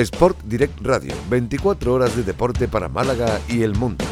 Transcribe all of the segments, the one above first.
Sport Direct Radio, 24 horas de deporte para Málaga y el mundo.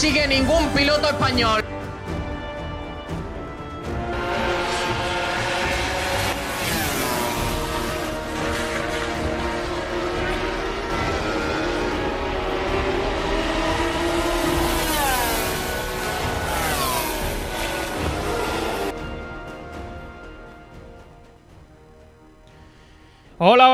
Consigue ningún piloto español.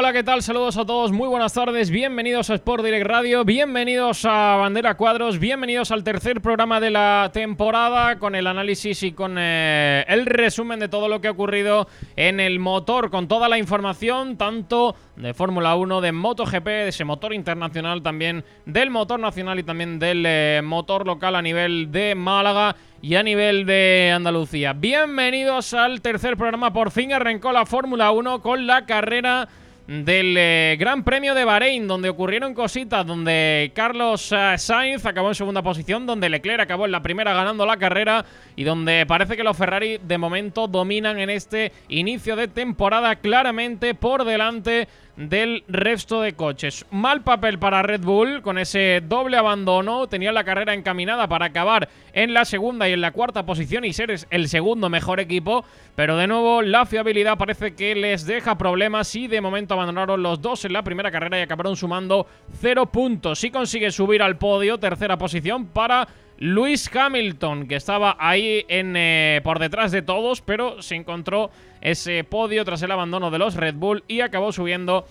Hola, ¿qué tal? Saludos a todos, muy buenas tardes, bienvenidos a Sport Direct Radio, bienvenidos a Bandera Cuadros, bienvenidos al tercer programa de la temporada con el análisis y con eh, el resumen de todo lo que ha ocurrido en el motor, con toda la información, tanto de Fórmula 1, de MotoGP, de ese motor internacional también, del motor nacional y también del eh, motor local a nivel de Málaga y a nivel de Andalucía. Bienvenidos al tercer programa. Por fin arrancó la Fórmula 1 con la carrera del eh, Gran Premio de Bahrein, donde ocurrieron cositas, donde Carlos eh, Sainz acabó en segunda posición, donde Leclerc acabó en la primera ganando la carrera y donde parece que los Ferrari de momento dominan en este inicio de temporada claramente por delante del resto de coches. Mal papel para Red Bull con ese doble abandono. Tenía la carrera encaminada para acabar en la segunda y en la cuarta posición y ser el segundo mejor equipo. Pero de nuevo la fiabilidad parece que les deja problemas y de momento abandonaron los dos en la primera carrera y acabaron sumando cero puntos. Si consigue subir al podio, tercera posición para Luis Hamilton, que estaba ahí en, eh, por detrás de todos, pero se encontró ese podio tras el abandono de los Red Bull y acabó subiendo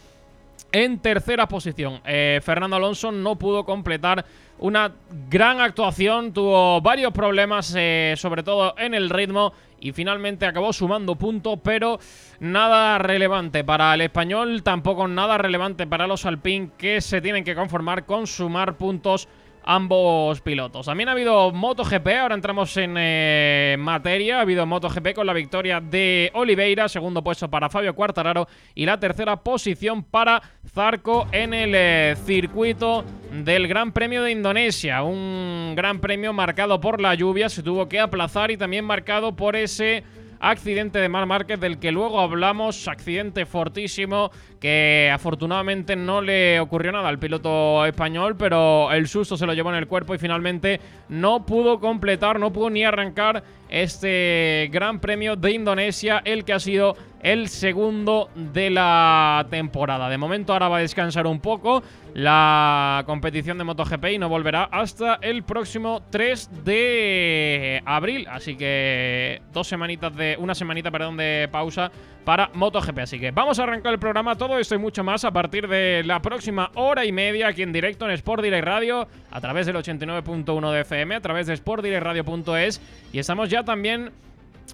en tercera posición. Eh, Fernando Alonso no pudo completar una gran actuación, tuvo varios problemas, eh, sobre todo en el ritmo, y finalmente acabó sumando puntos, pero nada relevante para el español, tampoco nada relevante para los Alpine, que se tienen que conformar con sumar puntos ambos pilotos. También ha habido MotoGP, ahora entramos en eh, materia. Ha habido MotoGP con la victoria de Oliveira, segundo puesto para Fabio Quartararo y la tercera posición para Zarco en el eh, circuito del Gran Premio de Indonesia. Un gran premio marcado por la lluvia, se tuvo que aplazar y también marcado por ese accidente de Mar Márquez del que luego hablamos, accidente fortísimo que afortunadamente no le ocurrió nada al piloto español, pero el susto se lo llevó en el cuerpo y finalmente no pudo completar, no pudo ni arrancar este Gran Premio de Indonesia, el que ha sido el segundo de la temporada. De momento ahora va a descansar un poco la competición de MotoGP y no volverá hasta el próximo 3 de abril, así que dos semanitas de una semanita, perdón, de pausa para MotoGP. Así que vamos a arrancar el programa, todo esto y mucho más a partir de la próxima hora y media aquí en directo en Sport Direct Radio, a través del 89.1 de FM, a través de sportdirectradio.es y estamos ya también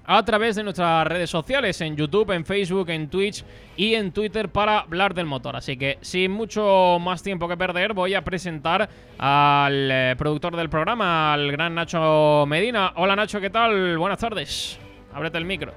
a través de nuestras redes sociales, en YouTube, en Facebook, en Twitch y en Twitter para hablar del motor. Así que sin mucho más tiempo que perder, voy a presentar al eh, productor del programa, al gran Nacho Medina. Hola Nacho, ¿qué tal? Buenas tardes. Ábrete el micro.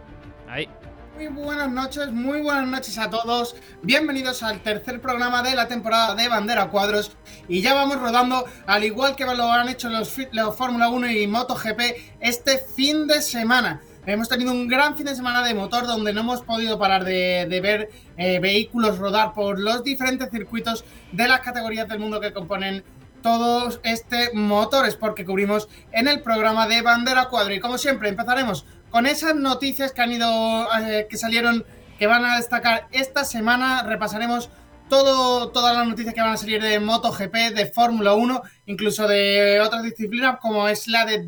Ahí. Muy buenas noches, muy buenas noches a todos. Bienvenidos al tercer programa de la temporada de Bandera Cuadros. Y ya vamos rodando, al igual que lo han hecho los, los Fórmula 1 y MotoGP, este fin de semana. Hemos tenido un gran fin de semana de motor donde no hemos podido parar de, ver eh, vehículos rodar por los diferentes circuitos de las categorías del mundo que componen todos este motores porque cubrimos en el programa de Bandera Cuadro. Y como siempre, empezaremos con esas noticias que han ido, eh, que salieron, que van a destacar esta semana, repasaremos todo, todas las noticias que van a salir de MotoGP, de Fórmula 1, incluso de otras disciplinas como es la de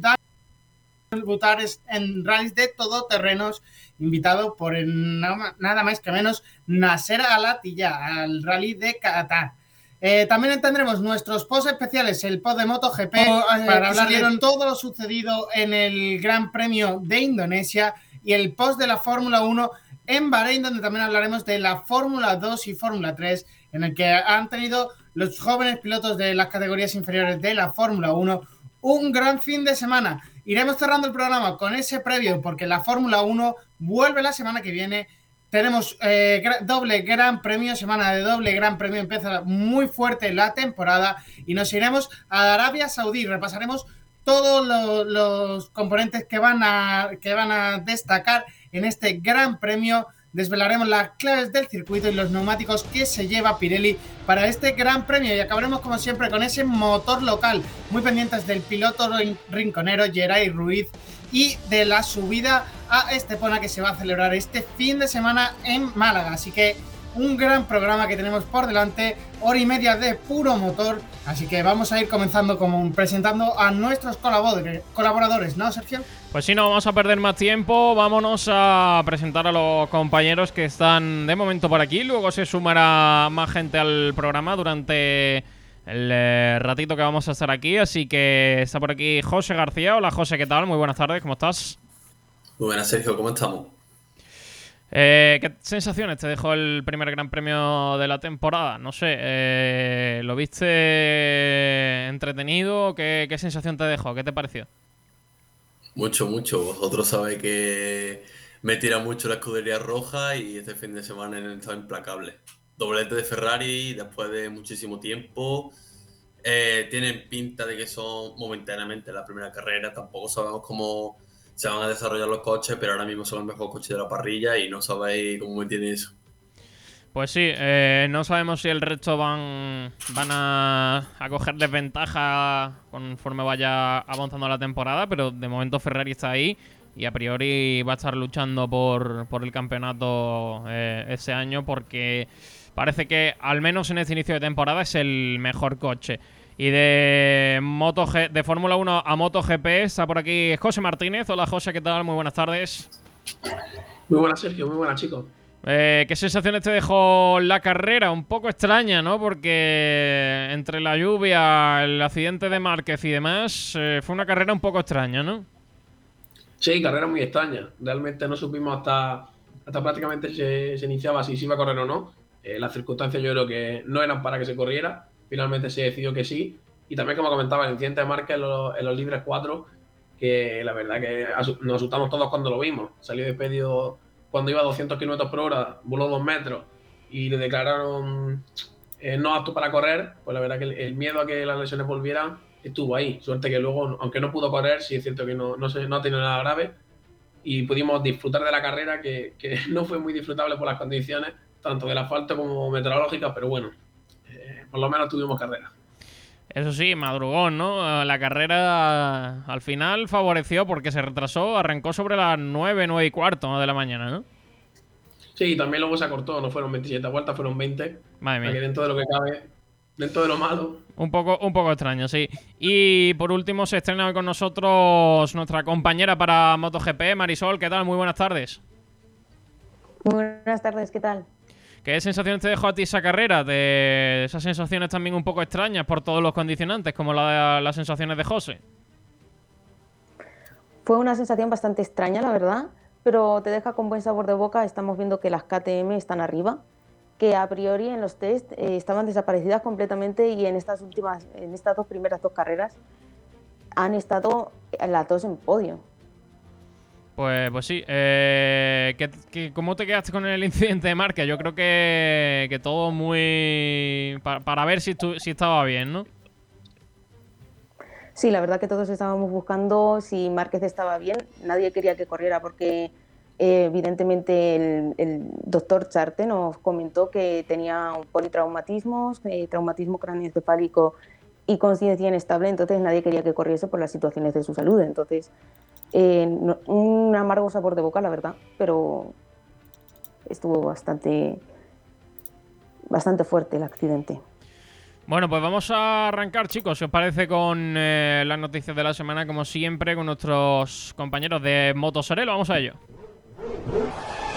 Butares en rallies de todoterrenos, invitado por nada más que menos Nasser Alatilla al rally de Qatar. Eh, también tendremos nuestros posts especiales, el post de MotoGP, oh, eh, para hablar de todo lo sucedido en el Gran Premio de Indonesia y el post de la Fórmula 1 en Bahrein, donde también hablaremos de la Fórmula 2 y Fórmula 3, en el que han tenido los jóvenes pilotos de las categorías inferiores de la Fórmula 1 un gran fin de semana. Iremos cerrando el programa con ese previo, porque la Fórmula 1 vuelve la semana que viene tenemos eh, doble gran premio, semana de doble gran premio, empieza muy fuerte la temporada y nos iremos a Arabia Saudí. Repasaremos todos los, componentes que van, a, que van a destacar en este gran premio. Desvelaremos las claves del circuito y los neumáticos que se lleva Pirelli para este gran premio y acabaremos como siempre con ese motor local, muy pendientes del piloto rinconero Geray Ruiz y de la subida a Estepona que se va a celebrar este fin de semana en Málaga. Así que un gran programa que tenemos por delante, hora y media de puro motor. Así que vamos a ir comenzando como presentando a nuestros colaboradores, ¿no, Sergio? Pues si no vamos a perder más tiempo. Vámonos a presentar a los compañeros que están de momento por aquí. Luego se sumará más gente al programa durante el eh, ratito que vamos a estar aquí. Así que está por aquí José García. Hola José, ¿qué tal? Muy buenas tardes, ¿cómo estás? Muy buenas, Sergio, ¿cómo estamos? Eh, ¿Qué sensaciones te dejó el primer Gran Premio de la temporada? No sé, eh, ¿lo viste entretenido? ¿Qué, ¿Qué, sensación te dejó? ¿Qué te pareció? Mucho, mucho. Vosotros sabéis que me tira mucho la escudería roja y este fin de semana he estado implacable. Doblete de Ferrari después de muchísimo tiempo. Eh, tienen pinta de que son momentáneamente la primera carrera. Tampoco sabemos cómo se van a desarrollar los coches, pero ahora mismo son el mejor coche de la parrilla y no sabéis cómo me tiene eso. Pues sí, eh, no sabemos si el resto van, van a, a, coger desventaja conforme vaya avanzando la temporada, pero de momento Ferrari está ahí y a priori va a estar luchando por, por el campeonato eh, ese año porque parece que al menos en este inicio de temporada es el mejor coche. Y de de Fórmula 1 a MotoGP está por aquí José Martínez. Hola José, ¿qué tal? Muy buenas tardes. Muy buenas Sergio, muy buenas chicos. Eh, ¿Qué sensaciones te dejó la carrera? Un poco extraña, ¿no? Porque entre la lluvia, el accidente de Márquez y demás, eh, fue una carrera un poco extraña, ¿no? Sí, carrera muy extraña. Realmente no supimos hasta, hasta prácticamente se, iniciaba si se iba a correr o no. Eh, las circunstancias yo creo que no eran para que se corriera finalmente se decidió que sí. Y también, como comentaba, el incidente de Márquez en los, en los libres 4, que la verdad que nos asustamos todos cuando lo vimos. Salió despedido cuando iba a 200 km por hora, voló dos metros y le declararon eh, no apto para correr. Pues la verdad que el, miedo a que las lesiones volvieran estuvo ahí. Suerte que luego, aunque no pudo correr, sí es cierto que no, no, se, ha tenido nada grave y pudimos disfrutar de la carrera, que, no fue muy disfrutable por las condiciones, tanto del asfalto como meteorológicas, pero bueno, por lo menos tuvimos carrera. Eso sí, madrugón, ¿no? La carrera al final favoreció porque se retrasó, arrancó sobre las 9, 9 y cuarto de la mañana, ¿no? Sí, también luego se acortó, no fueron 27 vueltas, fueron 20. Madre mía. Dentro de lo que cabe, dentro de lo malo. Un poco, un poco extraño, sí. Y por último se estrena hoy con nosotros nuestra compañera para MotoGP, Marisol. ¿Qué tal? Muy buenas tardes. Muy buenas tardes, ¿qué tal? ¿Qué sensaciones te dejó a ti esa carrera? De esas sensaciones también un poco extrañas por todos los condicionantes, como la las sensaciones de José. Fue una sensación bastante extraña, la verdad, pero te deja con buen sabor de boca. Estamos viendo que las KTM están arriba, que a priori en los test eh, estaban desaparecidas completamente y en estas últimas, en estas dos primeras dos carreras han estado las dos en podio. Pues, pues sí. Eh, cómo te quedaste con el incidente de marca? Yo creo que, que todo muy... para ver si, si estaba bien, ¿no? Sí, la verdad que todos estábamos buscando si Márquez estaba bien. Nadie quería que corriera porque eh, evidentemente el, doctor Charte nos comentó que tenía politraumatismos, eh, traumatismo craneoencefálico y conciencia inestable, entonces nadie quería que corriese por las situaciones de su salud. Entonces eh, un amargo sabor de boca, la verdad, pero estuvo bastante, bastante fuerte el accidente. Bueno, pues vamos a arrancar, chicos, si os parece, con eh, las noticias de la semana, como siempre, con nuestros compañeros de Motosorelo. Vamos a ello.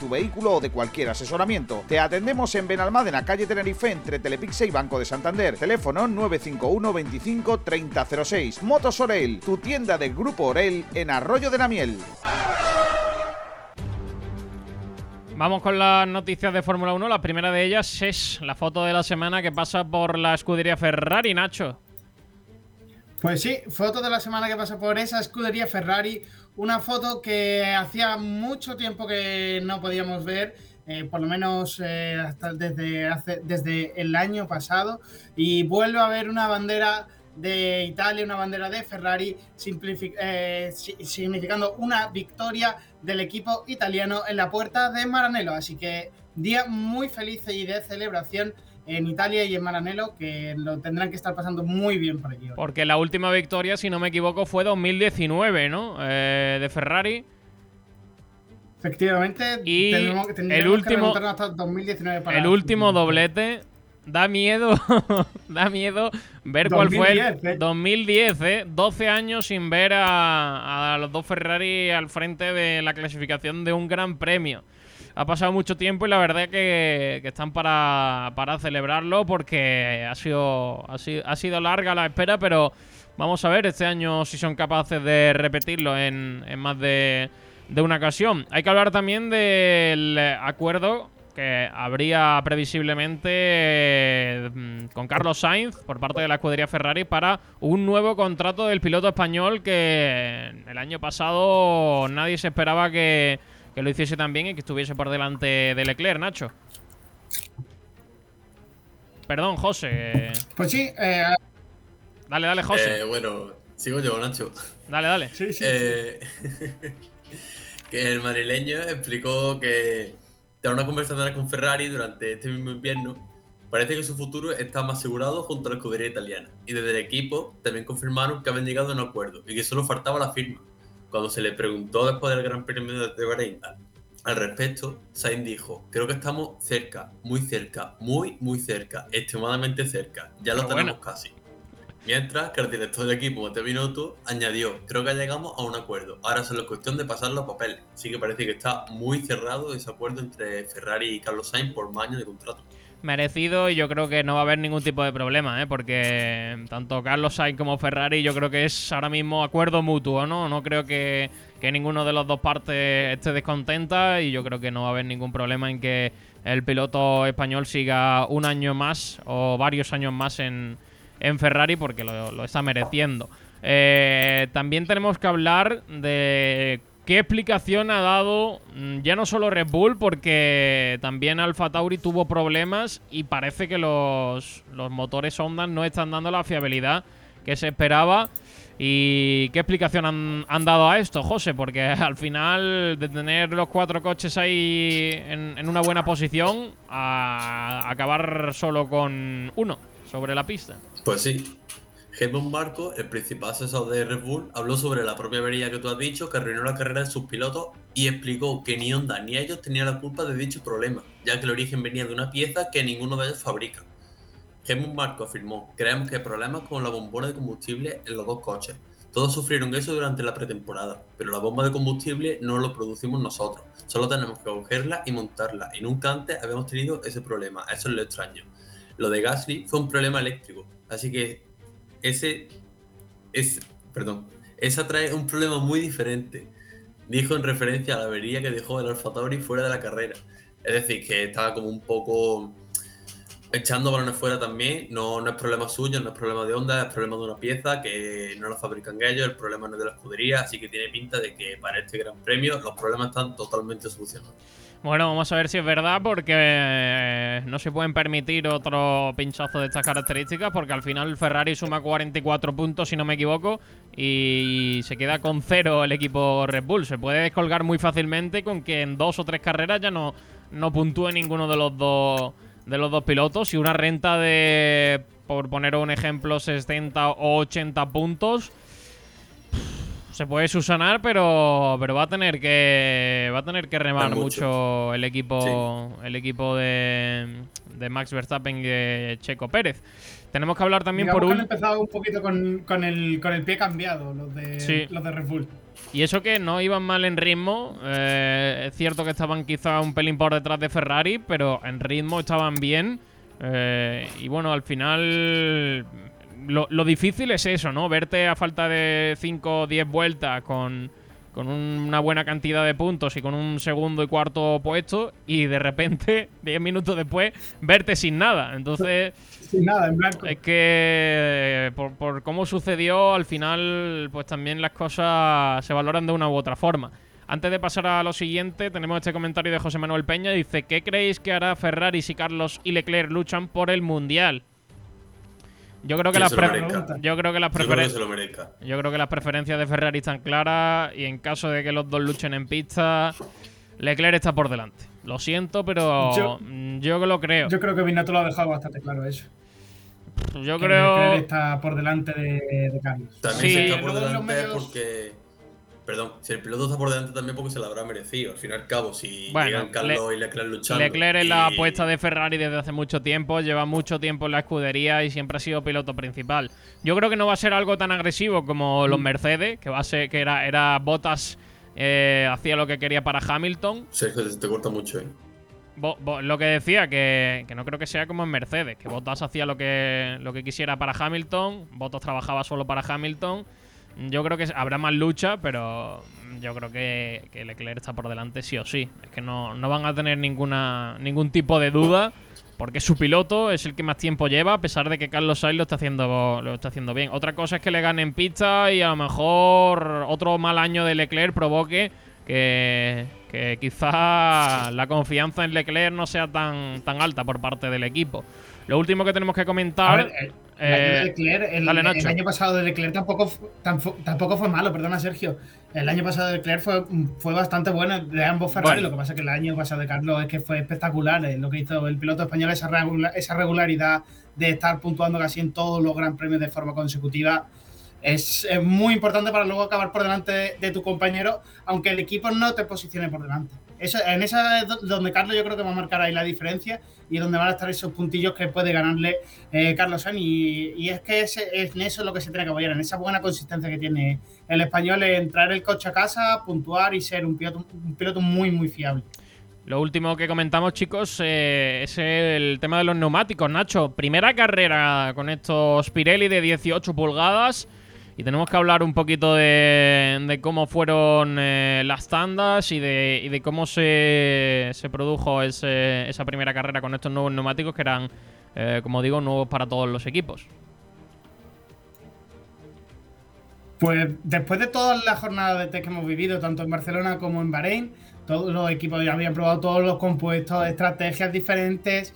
tu vehículo o de cualquier asesoramiento. Te atendemos en Benalmádena, calle Tenerife, entre Telepixe y Banco de Santander. Teléfono 951 25 3006. Motos Orel, tu tienda del Grupo Orel en Arroyo de la Miel. Vamos con las noticias de Fórmula 1. La primera de ellas es la foto de la semana que pasa por la escudería Ferrari, Nacho. Pues sí, foto de la semana que pasa por esa escudería Ferrari. Una foto que hacía mucho tiempo que no podíamos ver, eh, por lo menos eh, hasta desde, hace, desde el año pasado. Y vuelve a ver una bandera de Italia, una bandera de Ferrari, eh, significando una victoria del equipo italiano en la puerta de Maranello. Así que día muy feliz y de celebración en Italia y en Maranello, que lo tendrán que estar pasando muy bien por allí. Porque la última victoria, si no me equivoco, fue 2019, ¿no? Eh, de Ferrari. Efectivamente, y el último, hasta 2019 para el último doblete da miedo, da miedo ver cuál fue el 2010, ¿eh? 12 años sin ver a, a, los dos Ferrari al frente de la clasificación de un gran premio ha pasado mucho tiempo y la verdad que, están para, para, celebrarlo porque ha sido, ha sido, larga la espera, pero vamos a ver este año si son capaces de repetirlo en, en más de, de una ocasión. Hay que hablar también del acuerdo que habría previsiblemente mm, con Carlos Sainz por parte de la escudería Ferrari para un nuevo contrato del piloto español que el año pasado nadie se esperaba que que lo hiciese también y que estuviese por delante de Leclerc, Nacho. Perdón, José. Pues sí. Eh... Dale, dale, José. Eh, bueno, sigo yo, Nacho. Dale, dale. Sí, sí. Eh, que el madrileño explicó que tras una conversación con Ferrari durante este mismo invierno, parece que su futuro está más asegurado junto a la escudería italiana. Y desde el equipo también confirmaron que habían llegado a un acuerdo y que solo faltaba la firma. Cuando se le preguntó después del Gran Premio de Bahrein al respecto, Sainz dijo, creo que estamos cerca, muy cerca, muy, muy cerca, extremadamente cerca, ya lo tenemos casi. Mientras que el director del equipo, Mateo Binotto, añadió, creo que llegamos a un acuerdo, ahora solo es cuestión de pasar los papeles. Así que parece que está muy cerrado ese acuerdo entre Ferrari y Carlos Sainz por más años de contrato merecido y yo creo que no va a haber ningún tipo de problema, ¿eh? porque tanto Carlos Sainz como Ferrari yo creo que es ahora mismo acuerdo mutuo, ¿no? No creo que, ninguno de los dos partes esté descontenta y yo creo que no va a haber ningún problema en que el piloto español siga un año más o varios años más en, en Ferrari porque lo, lo está mereciendo. Eh, también tenemos que hablar de ¿Qué explicación ha dado mm, ya no solo Red Bull, porque también Alfa Tauri tuvo problemas y parece que los, motores Honda no están dando la fiabilidad que se esperaba? ¿Y qué explicación han, dado a esto, José? Porque al final de tener los cuatro coches ahí en, en una buena posición, a acabar solo con uno sobre la pista. Pues sí, Helmut Marco, el principal asesor de Red Bull, habló sobre la propia avería que tú has dicho, que arruinó la carrera de sus pilotos y explicó que ni Honda ni ellos tenían la culpa de dicho problema, ya que el origen venía de una pieza que ninguno de ellos fabrica. Helmut Marco afirmó, creemos que hay problemas con la bombona de combustible en los dos coches. Todos sufrieron eso durante la pretemporada, pero la bomba de combustible no lo producimos nosotros, solo tenemos que cogerla y montarla, y nunca antes habíamos tenido ese problema, eso es lo extraño. Lo de Gasly fue un problema eléctrico, así que ese es, perdón, esa trae un problema muy diferente. Dijo en referencia a la avería que dejó el Alfa Tauri fuera de la carrera. Es decir, que estaba como un poco echando balones fuera también. No, no es problema suyo, no es problema de onda, es problema de una pieza que no la fabrican ellos, el problema no es de la escudería, así que tiene pinta de que para este gran premio los problemas están totalmente solucionados. Bueno, vamos a ver si es verdad porque eh, no se pueden permitir otro pinchazo de estas características porque al final Ferrari suma 44 puntos si no me equivoco y se queda con cero el equipo Red Bull. Se puede descolgar muy fácilmente con que en dos o tres carreras ya no, no puntúe ninguno de los dos de los dos pilotos y una renta de, por poner un ejemplo, 60 o 80 puntos se puede subsanar, pero, pero va a tener que va a tener que remar mucho. el equipo el equipo de, de, Max Verstappen y de Checo Pérez. Tenemos que hablar también por un. Han empezado un poquito con, con, el, con el pie cambiado, los de, los de Red Bull. Y eso que no iban mal en ritmo. Eh, es cierto que estaban quizá un pelín por detrás de Ferrari, pero en ritmo estaban bien. Eh, y bueno, al final lo, difícil es eso, ¿no? Verte a falta de 5 o 10 vueltas con, una buena cantidad de puntos y con un segundo y cuarto puesto y de repente, 10 minutos después, verte sin nada. Entonces... Sin nada, en blanco. Es que por, por cómo sucedió, al final, pues también las cosas se valoran de una u otra forma. Antes de pasar a lo siguiente, tenemos este comentario de José Manuel Peña. Dice, ¿qué creéis que hará Ferrari si Carlos y Leclerc luchan por el Mundial? Yo creo que las yo creo que las preferencias yo creo que las preferencias de Ferrari están claras y en caso de que los dos luchen en pista Leclerc está por delante. Lo siento, pero yo, yo lo creo. Yo creo que Vinato lo ha dejado bastante claro eso. Yo creo Leclerc está por delante de, Carlos. También sí, está por delante porque Perdón, si el piloto está por delante también porque se lo habrá merecido. Al fin y al cabo, si llegan Carlos y Leclerc luchando. Leclerc es la apuesta de Ferrari desde hace mucho tiempo, lleva mucho tiempo en la escudería y siempre ha sido piloto principal. Yo creo que no va a ser algo tan agresivo como los mm. Mercedes, que va a ser que era, era Bottas eh, hacía lo que quería para Hamilton. Sergio, te corta mucho, ¿eh? lo que decía, que, que, no creo que sea como en Mercedes, que Bottas hacía lo que, lo que quisiera para Hamilton, Bottas trabajaba solo para Hamilton yo creo que habrá más lucha, pero yo creo que, que Leclerc está por delante sí o sí. Es que no, van a tener ninguna ningún tipo de duda, porque su piloto es el que más tiempo lleva, a pesar de que Carlos Sainz lo está haciendo, lo está haciendo bien. Otra cosa es que le gane en pista y a lo mejor otro mal año de Leclerc provoque que, que quizá la confianza en Leclerc no sea tan, tan alta por parte del equipo. Lo último que tenemos que comentar. Eh, el, año pasado de Leclerc tampoco, tampoco fue malo, perdona Sergio. El año pasado de Leclerc fue, fue bastante bueno de ambos Ferrari. Lo que pasa es que el año pasado de Carlos es que fue espectacular. Eh, lo que hizo el piloto español, esa, esa regularidad de estar puntuando casi en todos los Gran Premios de forma consecutiva. Es, muy importante para luego acabar por delante de, tu compañero, aunque el equipo no te posicione por delante. Eso, en esa es donde Carlos yo creo que va a marcar ahí la diferencia y donde van a estar esos puntillos que puede ganarle eh, Carlos Sainz. Y, es que es, en eso es lo que se tiene que apoyar, en esa buena consistencia que tiene el español, en traer el coche a casa, puntuar y ser un piloto, un piloto muy, muy fiable. Lo último que comentamos, chicos, eh, es el tema de los neumáticos. Nacho, primera carrera con estos Pirelli de 18 pulgadas. Y tenemos que hablar un poquito de, cómo fueron eh, las tandas y de, cómo se, produjo esa primera carrera con estos nuevos neumáticos que eran, eh, como digo, nuevos para todos los equipos. Pues después de todas las jornadas de test que hemos vivido, tanto en Barcelona como en Bahrein, todos los equipos ya habían probado todos los compuestos, estrategias diferentes.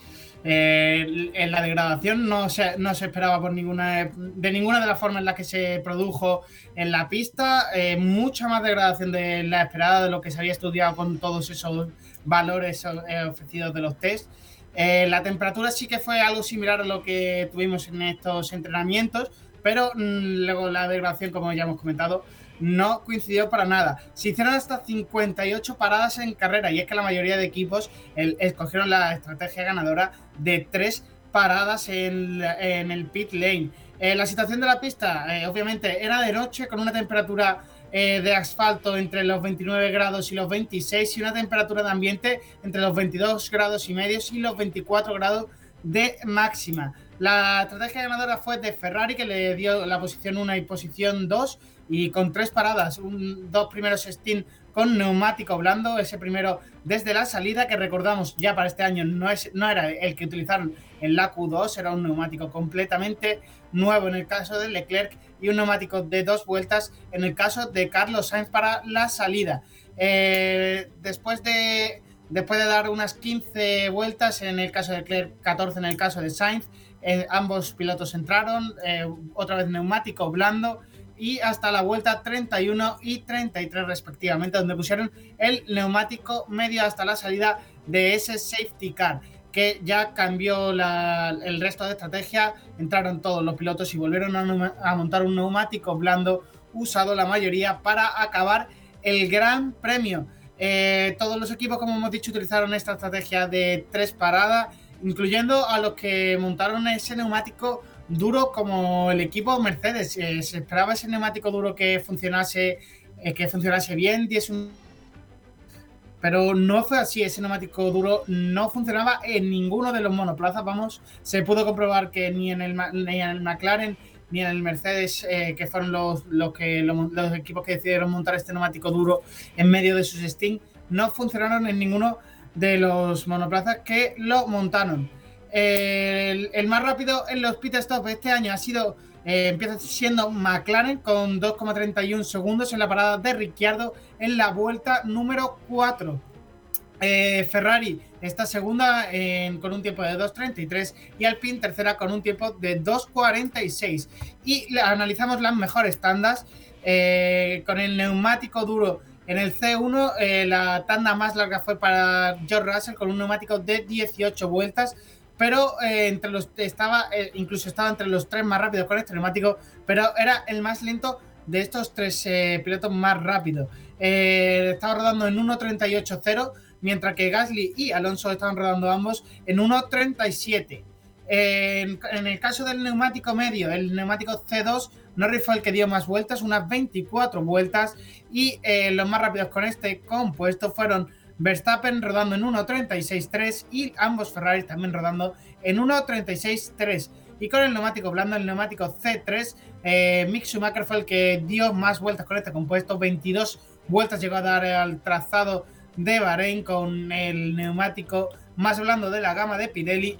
Eh, en la degradación no se, no se esperaba por ninguna de ninguna de las formas en las que se produjo en la pista. Eh, mucha más degradación de la esperada de lo que se había estudiado con todos esos valores eh, ofrecidos de los test. la temperatura sí que fue algo similar a lo que tuvimos en estos entrenamientos, pero mm, luego la degradación, como ya hemos comentado, no coincidió para nada. Se hicieron hasta 58 paradas en carrera y es que la mayoría de equipos escogieron la estrategia ganadora de tres paradas en, el pit lane. Eh, la situación de la pista, eh, obviamente, era de noche con una temperatura eh, de asfalto entre los 29 grados y los 26 y una temperatura de ambiente entre los 22 grados y medios y los 24 grados de máxima. La estrategia ganadora fue de Ferrari que le dio la posición 1 y posición 2 y con tres paradas, un, dos primeros stint con neumático blando, ese primero desde la salida, que recordamos ya para este año no, es, no era el que utilizaron en la Q2, era un neumático completamente nuevo en el caso de Leclerc y un neumático de dos vueltas en el caso de Carlos Sainz para la salida. Eh, después de, después de dar unas 15 vueltas, en el caso de Leclerc, 14 en el caso de Sainz, eh, ambos pilotos entraron, eh, otra vez neumático blando y hasta la vuelta 31 y 33 respectivamente, donde pusieron el neumático medio hasta la salida de ese safety car que ya cambió el resto de estrategia, entraron todos los pilotos y volvieron a, montar un neumático blando usado la mayoría para acabar el Gran Premio. Eh, todos los equipos, como hemos dicho, utilizaron esta estrategia de tres paradas, incluyendo a los que montaron ese neumático duro como el equipo Mercedes. Eh, se esperaba ese neumático duro que funcionase, eh, que funcionase bien, pero no fue así, ese neumático duro no funcionaba en ninguno de los monoplazas, vamos, se pudo comprobar que ni en el, ni en el McLaren ni en el Mercedes, eh, que fueron los, los, equipos que decidieron montar este neumático duro en medio de sus Sting, no funcionaron en ninguno de los monoplazas que lo montaron. El, más rápido en los pit stop este año ha sido eh, empieza siendo McLaren con 2,31 segundos en la parada de Ricciardo en la vuelta número 4. Eh, Ferrari está segunda con un tiempo de 2.33 y Alpine tercera con un tiempo de 2.46. Y analizamos las mejores tandas eh, con el neumático duro. En el C1 la tanda más larga fue para George Russell con un neumático de 18 vueltas pero eh, entre los estaba eh, incluso estaba entre los tres más rápidos con este neumático, pero era el más lento de estos tres eh, pilotos más rápidos. estaba rodando en 1.38.0, mientras que Gasly y Alonso estaban rodando ambos en 1.37. En, el caso del neumático medio, el neumático C2, Norris fue el que dio más vueltas, unas 24 vueltas, y los más rápidos con este compuesto fueron Verstappen rodando en 1.36.3 y ambos Ferrari también rodando en 1.36.3. Y con el neumático blando, el neumático C3, eh, Mick Schumacher fue el que dio más vueltas con este compuesto. 22 vueltas llegó a dar al trazado de Bahrein con el neumático más blando de la gama de Pirelli.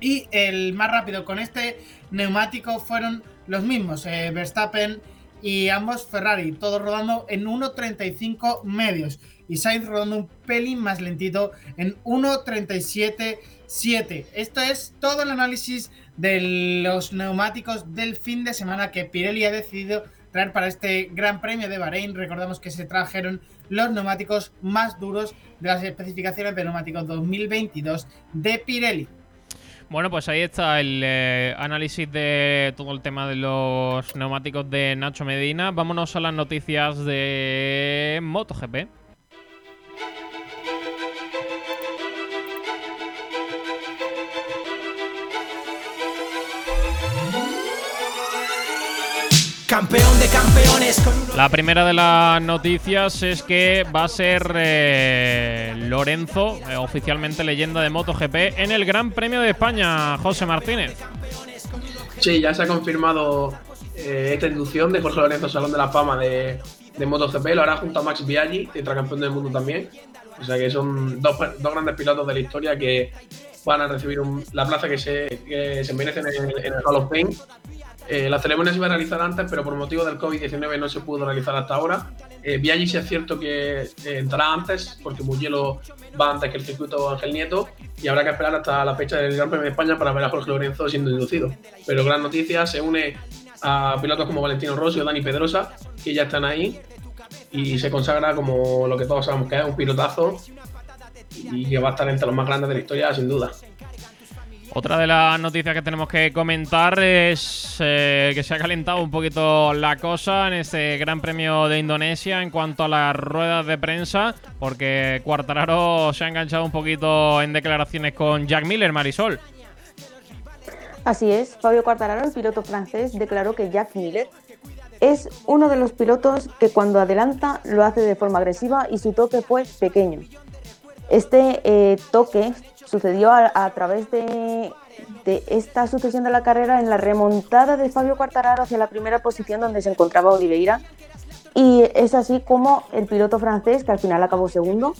Y el más rápido con este neumático fueron los mismos, eh, Verstappen y ambos Ferrari, todos rodando en 1.35 medios y Sainz rodando un pelín más lentito en 1.37.7. Esto es todo el análisis de los neumáticos del fin de semana que Pirelli ha decidido traer para este Gran Premio de Bahrein. Recordamos que se trajeron los neumáticos más duros de las especificaciones de neumáticos 2022 de Pirelli. Bueno, pues ahí está el eh, análisis de todo el tema de los neumáticos de Nacho Medina. Vámonos a las noticias de MotoGP. Campeón de campeones. La primera de las noticias es que va a ser eh, Lorenzo, eh, oficialmente leyenda de MotoGP, en el Gran Premio de España, José Martínez. Sí, ya se ha confirmado eh, esta inducción de Jorge Lorenzo Salón de la Fama de, MotoGP. Lo hará junto a Max Biaggi, tetracampeón del mundo también. O sea que son dos, grandes pilotos de la historia que van a recibir la plaza que se, se merecen en el, en el Hall of Fame eh, la ceremonia se iba a realizar antes, pero por motivo del COVID-19 no se pudo realizar hasta ahora. Eh, Viaggi sí es cierto que eh, entrará antes, porque Mugello va antes que el circuito Ángel Nieto, y habrá que esperar hasta la fecha del Gran Premio de España para ver a Jorge Lorenzo siendo inducido. Pero gran noticia, se une a pilotos como Valentino Rossi o Dani Pedrosa, que ya están ahí, y se consagra como lo que todos sabemos que es, un pilotazo, y que va a estar entre los más grandes de la historia, sin duda. Otra de las noticias que tenemos que comentar es eh, que se ha calentado un poquito la cosa en este Gran Premio de Indonesia en cuanto a las ruedas de prensa, porque Cuartararo se ha enganchado un poquito en declaraciones con Jack Miller, Marisol. Así es, Fabio Cuartararo, el piloto francés, declaró que Jack Miller es uno de los pilotos que cuando adelanta lo hace de forma agresiva y su toque fue pequeño. Este eh, toque sucedió a, través de, esta sucesión de la carrera en la remontada de Fabio Quartararo hacia la primera posición donde se encontraba Oliveira. Y es así como el piloto francés, que al final acabó segundo,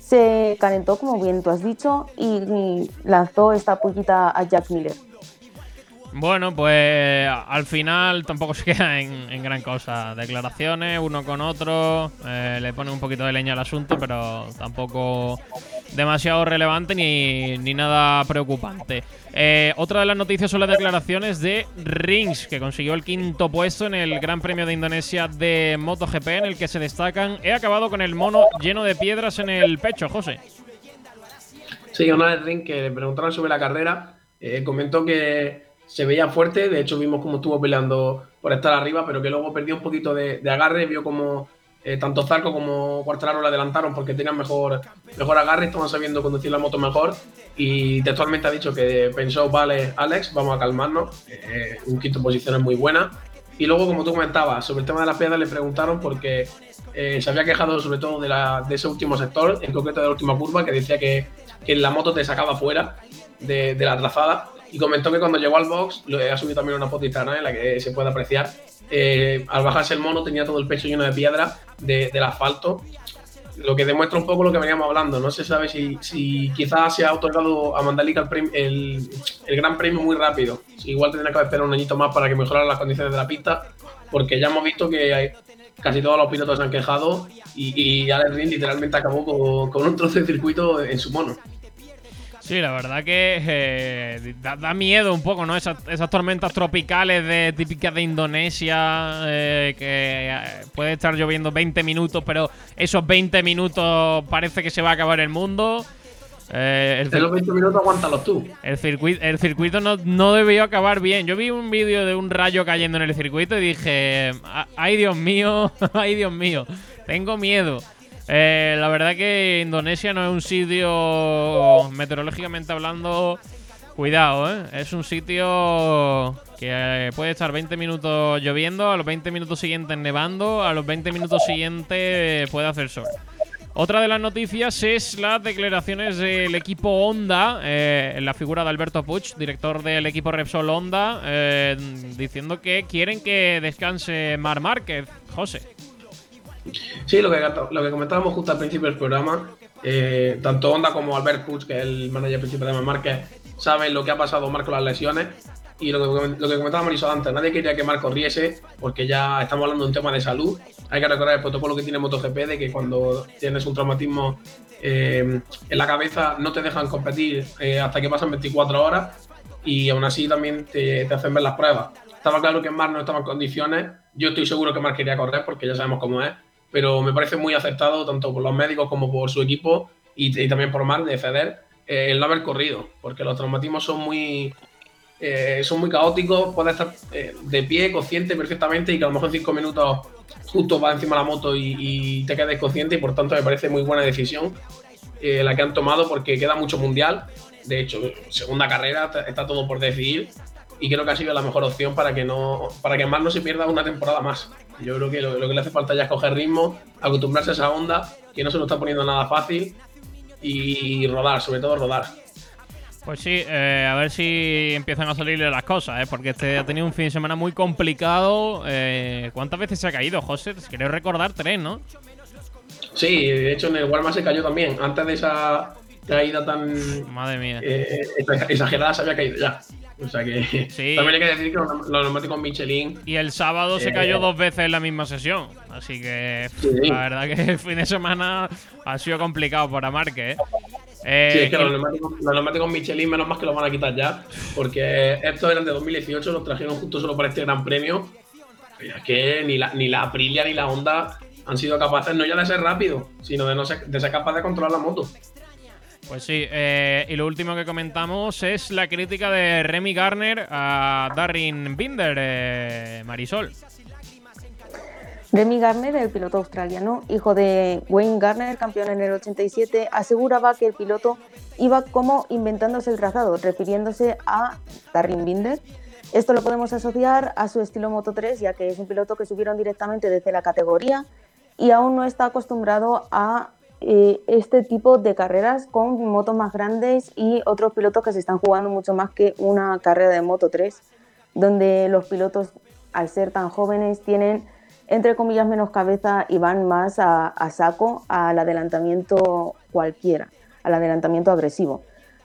se calentó, como bien tú has dicho, y lanzó esta pullita a Jack Miller. Bueno, pues al final tampoco se queda en, gran cosa. Declaraciones, uno con otro, eh, le pone un poquito de leña al asunto, pero tampoco demasiado relevante ni, ni nada preocupante. Eh, otra de las noticias son las declaraciones de Rings, que consiguió el quinto puesto en el Gran Premio de Indonesia de MotoGP, en el que se destacan. He acabado con el mono lleno de piedras en el pecho, José. Sí, una vez Rings que le preguntaron sobre la carrera, eh, comentó que se veía fuerte, de hecho vimos cómo estuvo peleando por estar arriba, pero que luego perdió un poquito de, agarre, vio como eh, tanto Zarco como Cuartararo le adelantaron porque tenían mejor, mejor agarre, estaban sabiendo conducir la moto mejor y textualmente ha dicho que pensó, vale Alex, vamos a calmarnos, eh, un quinto posición es muy buena. Y luego, como tú comentabas, sobre el tema de las piedras le preguntaron porque eh, se había quejado sobre todo de, la, de ese último sector, en concreto de la última curva, que decía que, que la moto te sacaba fuera de, de la trazada y comentó que cuando llegó al box, ha subido también una foto en la que se puede apreciar, eh, al bajarse el mono tenía todo el pecho lleno de piedra del asfalto, lo que demuestra un poco lo que veníamos hablando. No se sabe si, si quizás se ha otorgado a Mandalika el, el, gran premio muy rápido. igual tendría que esperar un añito más para que mejoraran las condiciones de la pista, porque ya hemos visto que casi todos los pilotos se han quejado y, y literalmente acabó con, con un trozo de circuito en su mono. Sí, la verdad que eh, da, miedo un poco, ¿no? Esas, tormentas tropicales de típicas de Indonesia, eh, que eh, puede estar lloviendo 20 minutos, pero esos 20 minutos parece que se va a acabar el mundo. el los 20 minutos aguántalos tú. El circuito, el circuito no, no debió acabar bien. Yo vi un vídeo de un rayo cayendo en el circuito y dije, ay Dios mío, ay Dios mío, tengo miedo. Eh, la verdad que Indonesia no es un sitio, meteorológicamente hablando, cuidado, ¿eh? Es un sitio que puede estar 20 minutos lloviendo, a los 20 minutos siguientes nevando, a los 20 minutos siguientes puede hacer sol. Otra de las noticias es las declaraciones del equipo Honda, eh, la figura de Alberto Puig, director del equipo Repsol Honda, eh, diciendo que quieren que descanse Mar Márquez. José. Sí, lo que, comentábamos justo al principio del programa, eh, tanto Honda como Albert Puig, que es el manager principal de Márquez, saben lo que ha pasado Marco las lesiones. Y lo que, que comentábamos antes, nadie quería que Marco corriese, porque ya estamos hablando de un tema de salud. Hay que recordar el protocolo que tiene MotoGP de que cuando tienes un traumatismo eh, en la cabeza no te dejan competir eh, hasta que pasan 24 horas y aún así también te, te, hacen ver las pruebas. Estaba claro que Mar no estaba en condiciones. Yo estoy seguro que Mar quería correr porque ya sabemos cómo es pero me parece muy acertado tanto por los médicos como por su equipo y, también por Mar de Feder eh, el no haber corrido, porque los traumatismos son muy, eh, son muy caóticos, puedes estar eh, de pie, consciente perfectamente y que a lo mejor cinco minutos justo va encima de la moto y, te quedes consciente y por tanto me parece muy buena decisión la que han tomado porque queda mucho mundial. De hecho, segunda carrera, está todo por decidir y creo que ha sido la mejor opción para que no para que Mar no se pierda una temporada más. Yo creo que lo, que le hace falta ya es coger ritmo, acostumbrarse a esa onda, que no se lo está poniendo nada fácil y rodar, sobre todo rodar. Pues sí, eh, a ver si empiezan a salirle las cosas, ¿eh? porque este ha tenido un fin de semana muy complicado. Eh, ¿Cuántas veces se ha caído, José? Quiero recordar tres, ¿no? Sí, de hecho en el Walmart se cayó también. Antes de esa caída tan Madre mía. Eh, exagerada se había caído ya. O sea que también hay que decir que los, neumáticos Michelin. Y el sábado se cayó eh, dos veces en la misma sesión. Así que la verdad que el fin de semana ha sido complicado para Marque. ¿eh? Eh, sí, es que los, neumáticos, Michelin, menos más que los van a quitar ya. Porque estos eran de 2018, los trajeron justo solo para este gran premio. es que ni la, ni la Aprilia ni la Honda han sido capaces no ya de ser rápido, sino de, no ser, de ser capaces de controlar la moto. Pues sí, eh, y lo último que comentamos es la crítica de Remy Garner a Darren Binder, eh, Marisol. Remy Garner, el piloto australiano, hijo de Wayne Garner, campeón en el 87, aseguraba que el piloto iba como inventándose el trazado, refiriéndose a Darren Binder. Esto lo podemos asociar a su estilo Moto 3, ya que es un piloto que subieron directamente desde la categoría y aún no está acostumbrado a eh, este tipo de carreras con motos más grandes y otros pilotos que se están jugando mucho más que una carrera de Moto 3, donde los pilotos, al ser tan jóvenes, tienen entre comillas menos cabeza y van más a, saco al adelantamiento cualquiera, al adelantamiento agresivo.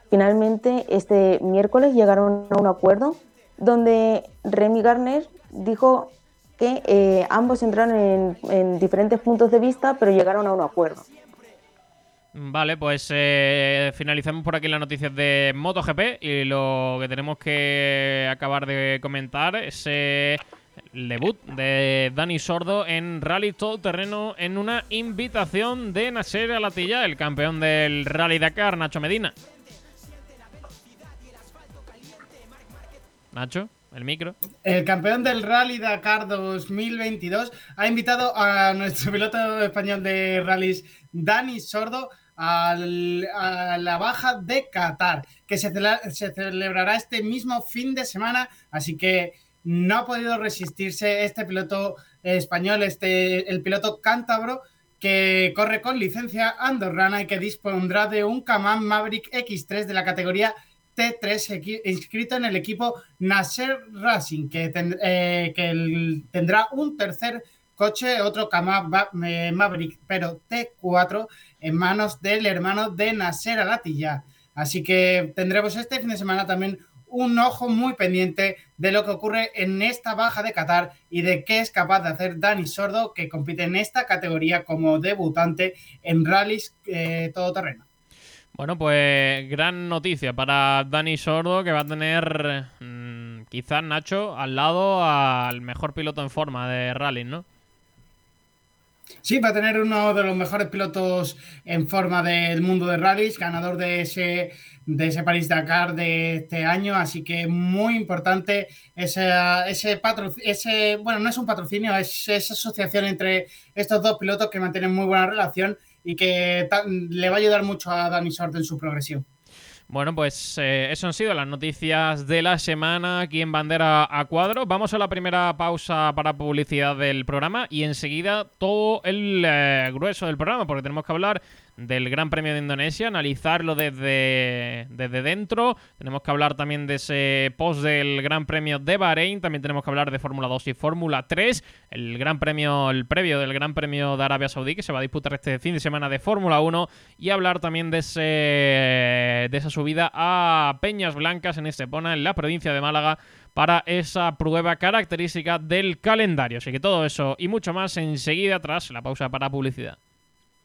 Finalmente, este miércoles llegaron a un acuerdo donde Remy Garner dijo que eh, ambos entraron en, en diferentes puntos de vista, pero llegaron a un acuerdo. Vale, pues eh, finalizamos por aquí las noticias de MotoGP y lo que tenemos que acabar de comentar es eh, el debut de Dani Sordo en Rally Todoterreno en una invitación de Nasser Alatilla, el campeón del Rally Dakar, Nacho Medina. Nacho, el micro. El campeón del Rally Dakar 2022 ha invitado a nuestro piloto español de rallies, Dani Sordo, a la baja de Qatar, que se, celebrará este mismo fin de semana, así que no ha podido resistirse este piloto español, este, el piloto cántabro, que corre con licencia andorrana y que dispondrá de un Kaman Maverick X3 de la categoría T3 inscrito en el equipo Nasser Racing, que, eh, tendrá un tercer coche, otro Kaman Maverick, pero T4 en manos del hermano de Nasser Alatilla. Así que tendremos este fin de semana también un ojo muy pendiente de lo que ocurre en esta baja de Qatar y de qué es capaz de hacer Dani Sordo, que compite en esta categoría como debutante en rallies eh, todoterreno. Bueno, pues gran noticia para Dani Sordo, que va a tener mmm, quizás Nacho al lado al mejor piloto en forma de rally, ¿no? Sí, va a tener uno de los mejores pilotos en forma del mundo de rallies, ganador de ese, de ese París Dakar de este año, así que muy importante ese, ese patrocinio, ese, bueno, no es un patrocinio, es esa asociación entre estos dos pilotos que mantienen muy buena relación y que le va a ayudar mucho a Dani Sordo en su progresión. Bueno, pues eh, eso han sido las noticias de la semana aquí en Bandera a Cuadro. Vamos a la primera pausa para publicidad del programa y enseguida todo el eh, grueso del programa, porque tenemos que hablar del Gran Premio de Indonesia, analizarlo desde, desde dentro. Tenemos que hablar también de ese post del Gran Premio de Bahrein. También tenemos que hablar de Fórmula 2 y Fórmula 3. El Gran Premio, el previo del Gran Premio de Arabia Saudí, que se va a disputar este fin de semana de Fórmula 1. Y hablar también de, ese, de esa subida a Peñas Blancas en Estepona, en la provincia de Málaga para esa prueba característica del calendario. Así que todo eso y mucho más enseguida tras la pausa para publicidad.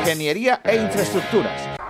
Ingeniería e Infraestructuras.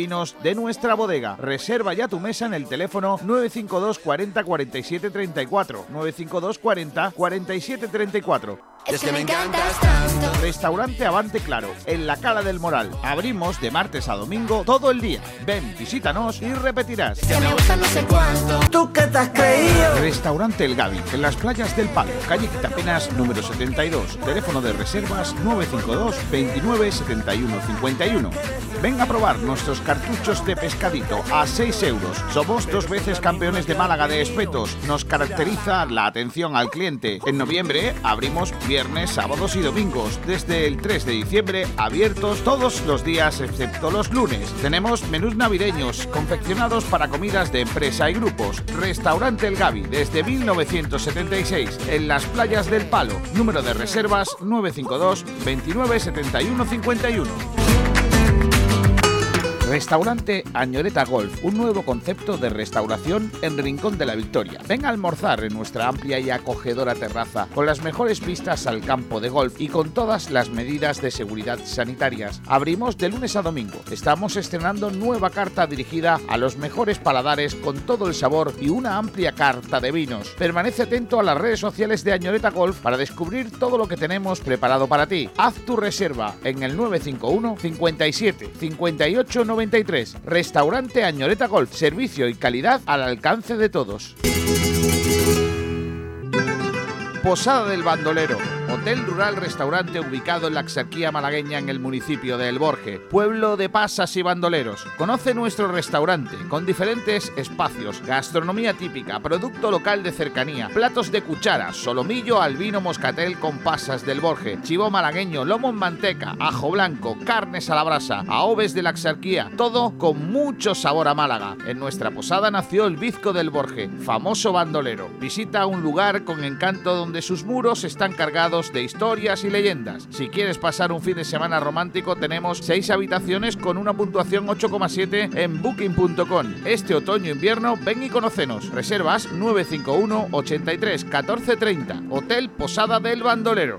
vinos de nuestra bodega. Reserva ya tu mesa en el teléfono 952 40 47 34. 952 40 47 34. Es que me encantas tanto. Restaurante Avante Claro, en la Cala del Moral. Abrimos de martes a domingo todo el día. Ven, visítanos y repetirás. Que me gusta no sé cuánto. ¿Tú qué te has creído? Restaurante El Gavi, en las playas del Palo, calle Quitapenas número 72. Teléfono de reservas 952 29 71 51. Ven a probar nuestros cartuchos de pescadito a 6 euros. Somos dos veces campeones de Málaga de espetos. Nos caracteriza la atención al cliente. En noviembre abrimos viernes, sábados y domingos. Desde el 3 de diciembre, abiertos todos los días excepto los lunes. Tenemos menús navideños, confeccionados para comidas de empresa y grupos. Restaurante El Gavi, desde 1976, en las playas del Palo. Número de reservas 952 29 71 51. Restaurante Añoreta Golf, un nuevo concepto de restauración en Rincón de la Victoria. Ven a almorzar en nuestra amplia y acogedora terraza, con las mejores vistas al campo de golf y con todas las medidas de seguridad sanitarias. Abrimos de lunes a domingo. Estamos estrenando nueva carta dirigida a los mejores paladares con todo el sabor y una amplia carta de vinos. Permanece atento a las redes sociales de Añoreta Golf para descubrir todo lo que tenemos preparado para ti. Haz tu reserva en el 951 57 58 93. Restaurante Añoreta Golf. Servicio y calidad al alcance de todos. Posada del Bandolero, hotel rural restaurante ubicado en la Axarquía malagueña en el municipio de El Borje, pueblo de pasas y bandoleros. Conoce nuestro restaurante con diferentes espacios, gastronomía típica, producto local de cercanía, platos de cuchara, solomillo, albino, moscatel con pasas del Borje, chivo malagueño, lomo en manteca, ajo blanco, carnes a la brasa, aoves de la Axarquía, todo con mucho sabor a Málaga. En nuestra posada nació el Bizco del Borje, famoso bandolero. Visita un lugar con encanto donde sus muros están cargados de historias y leyendas. Si quieres pasar un fin de semana romántico, tenemos 6 habitaciones con una puntuación 8,7 en booking.com. Este otoño-invierno, ven y conocenos. Reservas 951 83 14 30. Hotel Posada del Bandolero.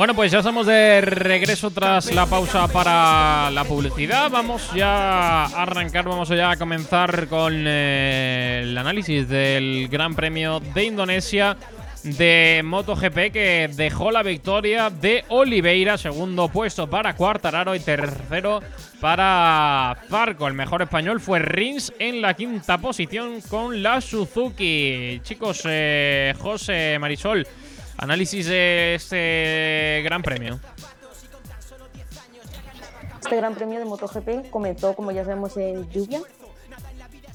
Bueno, pues ya estamos de regreso tras la pausa para la publicidad. Vamos ya a arrancar, vamos ya a comenzar con eh, el análisis del Gran Premio de Indonesia de MotoGP que dejó la victoria de Oliveira, segundo puesto para Cuartararo y tercero para Zarco. El mejor español fue Rins en la quinta posición con la Suzuki. Chicos, eh, José Marisol, análisis de este gran premio. este Gran Premio de MotoGP comenzó, como ya sabemos, en lluvia.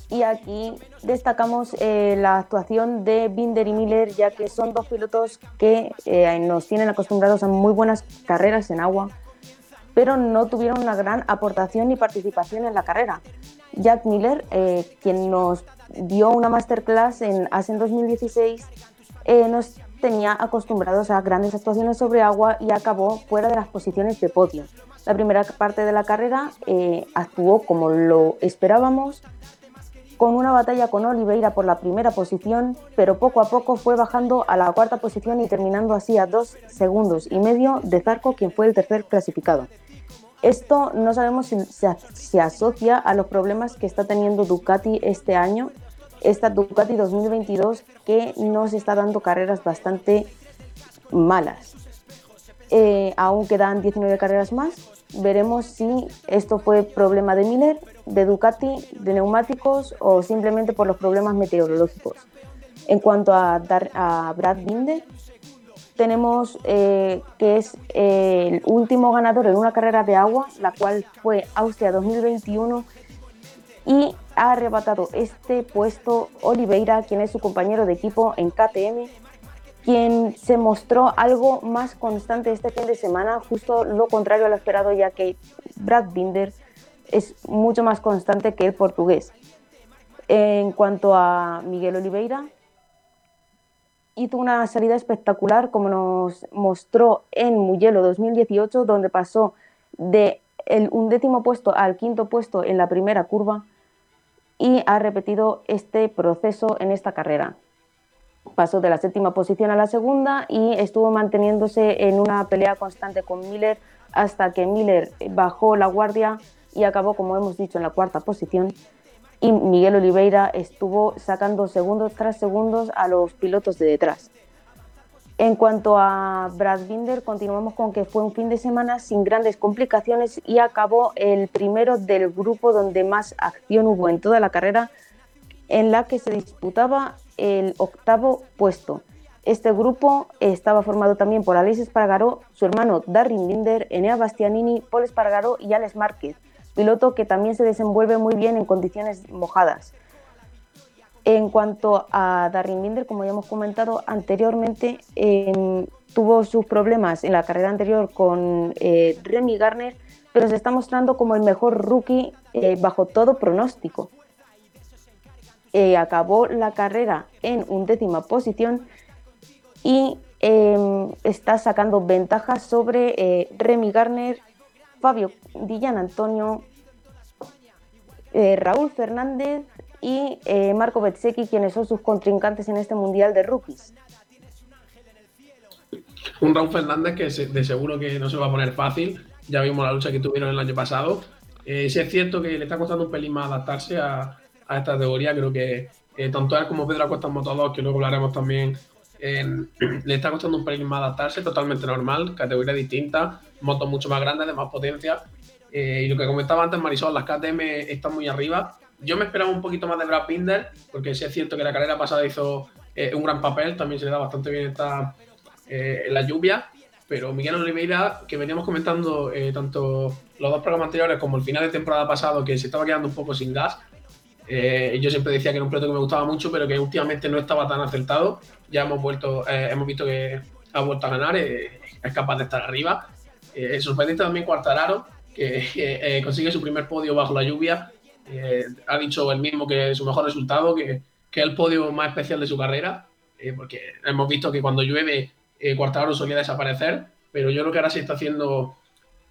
Y aquí destacamos eh, la actuación de Binder y Miller, ya que son dos pilotos que eh, nos tienen acostumbrados a muy buenas carreras en agua, pero no tuvieron una gran aportación ni participación en la carrera. Jack Miller, eh, quien nos dio una masterclass en Asen 2016, nos tenía acostumbrados a grandes actuaciones sobre agua y acabó fuera de las posiciones de podio. La primera parte de la carrera actuó como lo esperábamos, con una batalla con Oliveira por la primera posición, pero poco a poco fue bajando a la cuarta posición y terminando así a dos segundos y medio de Zarco, quien fue el tercer clasificado. Esto no sabemos si se asocia a los problemas que está teniendo Ducati este año, esta Ducati 2022 que nos está dando carreras bastante malas. Eh, aún quedan 19 carreras más, veremos si esto fue problema de Miller, de Ducati, de neumáticos o simplemente por los problemas meteorológicos. En cuanto a, a Brad Binder, tenemos eh, que es el último ganador en una carrera de agua, la cual fue Austria 2021, y ha arrebatado este puesto Oliveira, quien es su compañero de equipo en KTM, quien se mostró algo más constante este fin de semana, justo lo contrario a lo esperado, ya que Brad Binder es mucho más constante que el portugués. En cuanto a Miguel Oliveira, hizo una salida espectacular, como nos mostró en Mugello 2018, donde pasó de el undécimo puesto al quinto puesto en la primera curva y ha repetido este proceso en esta carrera pasó de la séptima posición a la segunda y estuvo manteniéndose en una pelea constante con Miller hasta que Miller bajó la guardia y acabó, como hemos dicho, en la cuarta posición. Y Miguel Oliveira estuvo sacando segundos tras segundos a los pilotos de detrás. En cuanto a Brad Binder, continuamos con que fue un fin de semana sin grandes complicaciones y acabó el primero del grupo donde más acción hubo en toda la carrera, en la que se disputaba el octavo puesto. Este grupo estaba formado también por Alex Espargaró, su hermano Darrin Binder, Enea Bastianini, Paul Espargaró y Alex Márquez, piloto que también se desenvuelve muy bien en condiciones mojadas. En cuanto a Darrin Binder, como ya hemos comentado anteriormente, em, tuvo sus problemas en la carrera anterior con eh, Remy Garner, pero se está mostrando como el mejor rookie eh, bajo todo pronóstico. Eh, acabó la carrera en undécima posición y em, está sacando ventajas sobre Remy Garner, Fabio Dillan Antonio, Raúl Fernández y Marco Bezzecchi, quienes son sus contrincantes en este Mundial de Rookies. Un Raúl Fernández que de seguro que no se va a poner fácil. Ya vimos la lucha que tuvieron el año pasado. Eh, sí es cierto que le está costando un pelín más adaptarse a, a esta categoría. Creo que eh, tanto él como Pedro Acosta en Moto 2, que luego hablaremos también, le está costando un pelín más adaptarse, totalmente normal, categoría distinta, motos mucho más grandes, de más potencia. Eh, y lo que comentaba antes Marisol, las KTM están muy arriba. Yo me esperaba un poquito más de Brad Binder, porque sí es cierto que la carrera pasada hizo eh, un gran papel, también se le da bastante bien esta, en la lluvia. Pero Miguel Oliveira, que veníamos comentando tanto los dos programas anteriores como el final de temporada pasado, que se estaba quedando un poco sin gas, eh, yo siempre decía que era un piloto que me gustaba mucho, pero que últimamente no estaba tan acertado. Ya hemos vuelto, eh, hemos visto que ha vuelto a ganar, eh, es capaz de estar arriba. Sorprendente también Cuartararo, que consigue su primer podio bajo la lluvia. Ha dicho él mismo que su mejor resultado, que, que es el podio más especial de su carrera, porque hemos visto que cuando llueve Cuartararo solía desaparecer, pero yo creo que ahora se está haciendo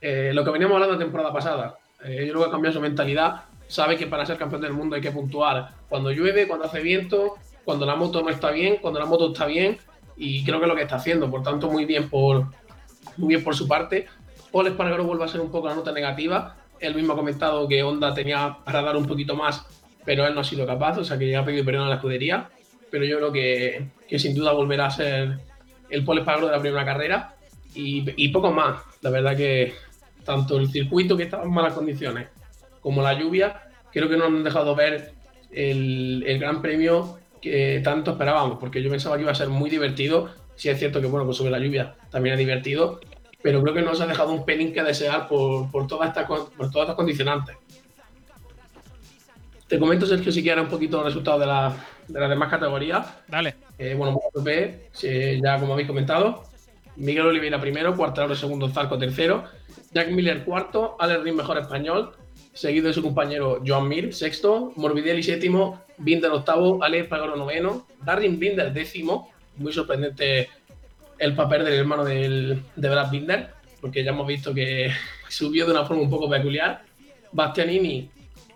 lo que veníamos hablando la temporada pasada. yo creo que ha cambiado su mentalidad sabe que para ser campeón del mundo hay que puntuar cuando llueve, cuando hace viento, cuando la moto no está bien, cuando la moto está bien, y creo que es lo que está haciendo. Por tanto, muy bien por, muy bien por su parte. Paul Espargaro vuelve a ser un poco la nota negativa. Él mismo ha comentado que Honda tenía para dar un poquito más, pero él no ha sido capaz, o sea que ya ha pedido perdón a la escudería. Pero yo creo que, que sin duda volverá a ser el Espargaro de la primera carrera y, poco más. La verdad que tanto el circuito que estaba en malas condiciones como la lluvia, creo que no han dejado ver el, gran premio que tanto esperábamos, porque yo pensaba que iba a ser muy divertido. Sí es cierto que, bueno, pues sobre la lluvia también es divertido, pero creo que nos ha dejado un pelín que desear por, por, todas estas, por todas estas condicionantes. Te comento, Sergio, si quieres un poquito los resultados de, la, de las demás categorías. Dale. Eh, bueno, MotoGP, ya como habéis comentado, Miguel Oliveira primero, Cuartararo segundo, Zarco tercero, Jack Miller cuarto, Alex Rin mejor español, seguido de su compañero Joan Mir, sexto, Morbidelli séptimo, Binder octavo, Alex Pagoro noveno, Darren Binder décimo, muy sorprendente el papel del hermano del, de Brad Binder, porque ya hemos visto que subió de una forma un poco peculiar. Bastianini,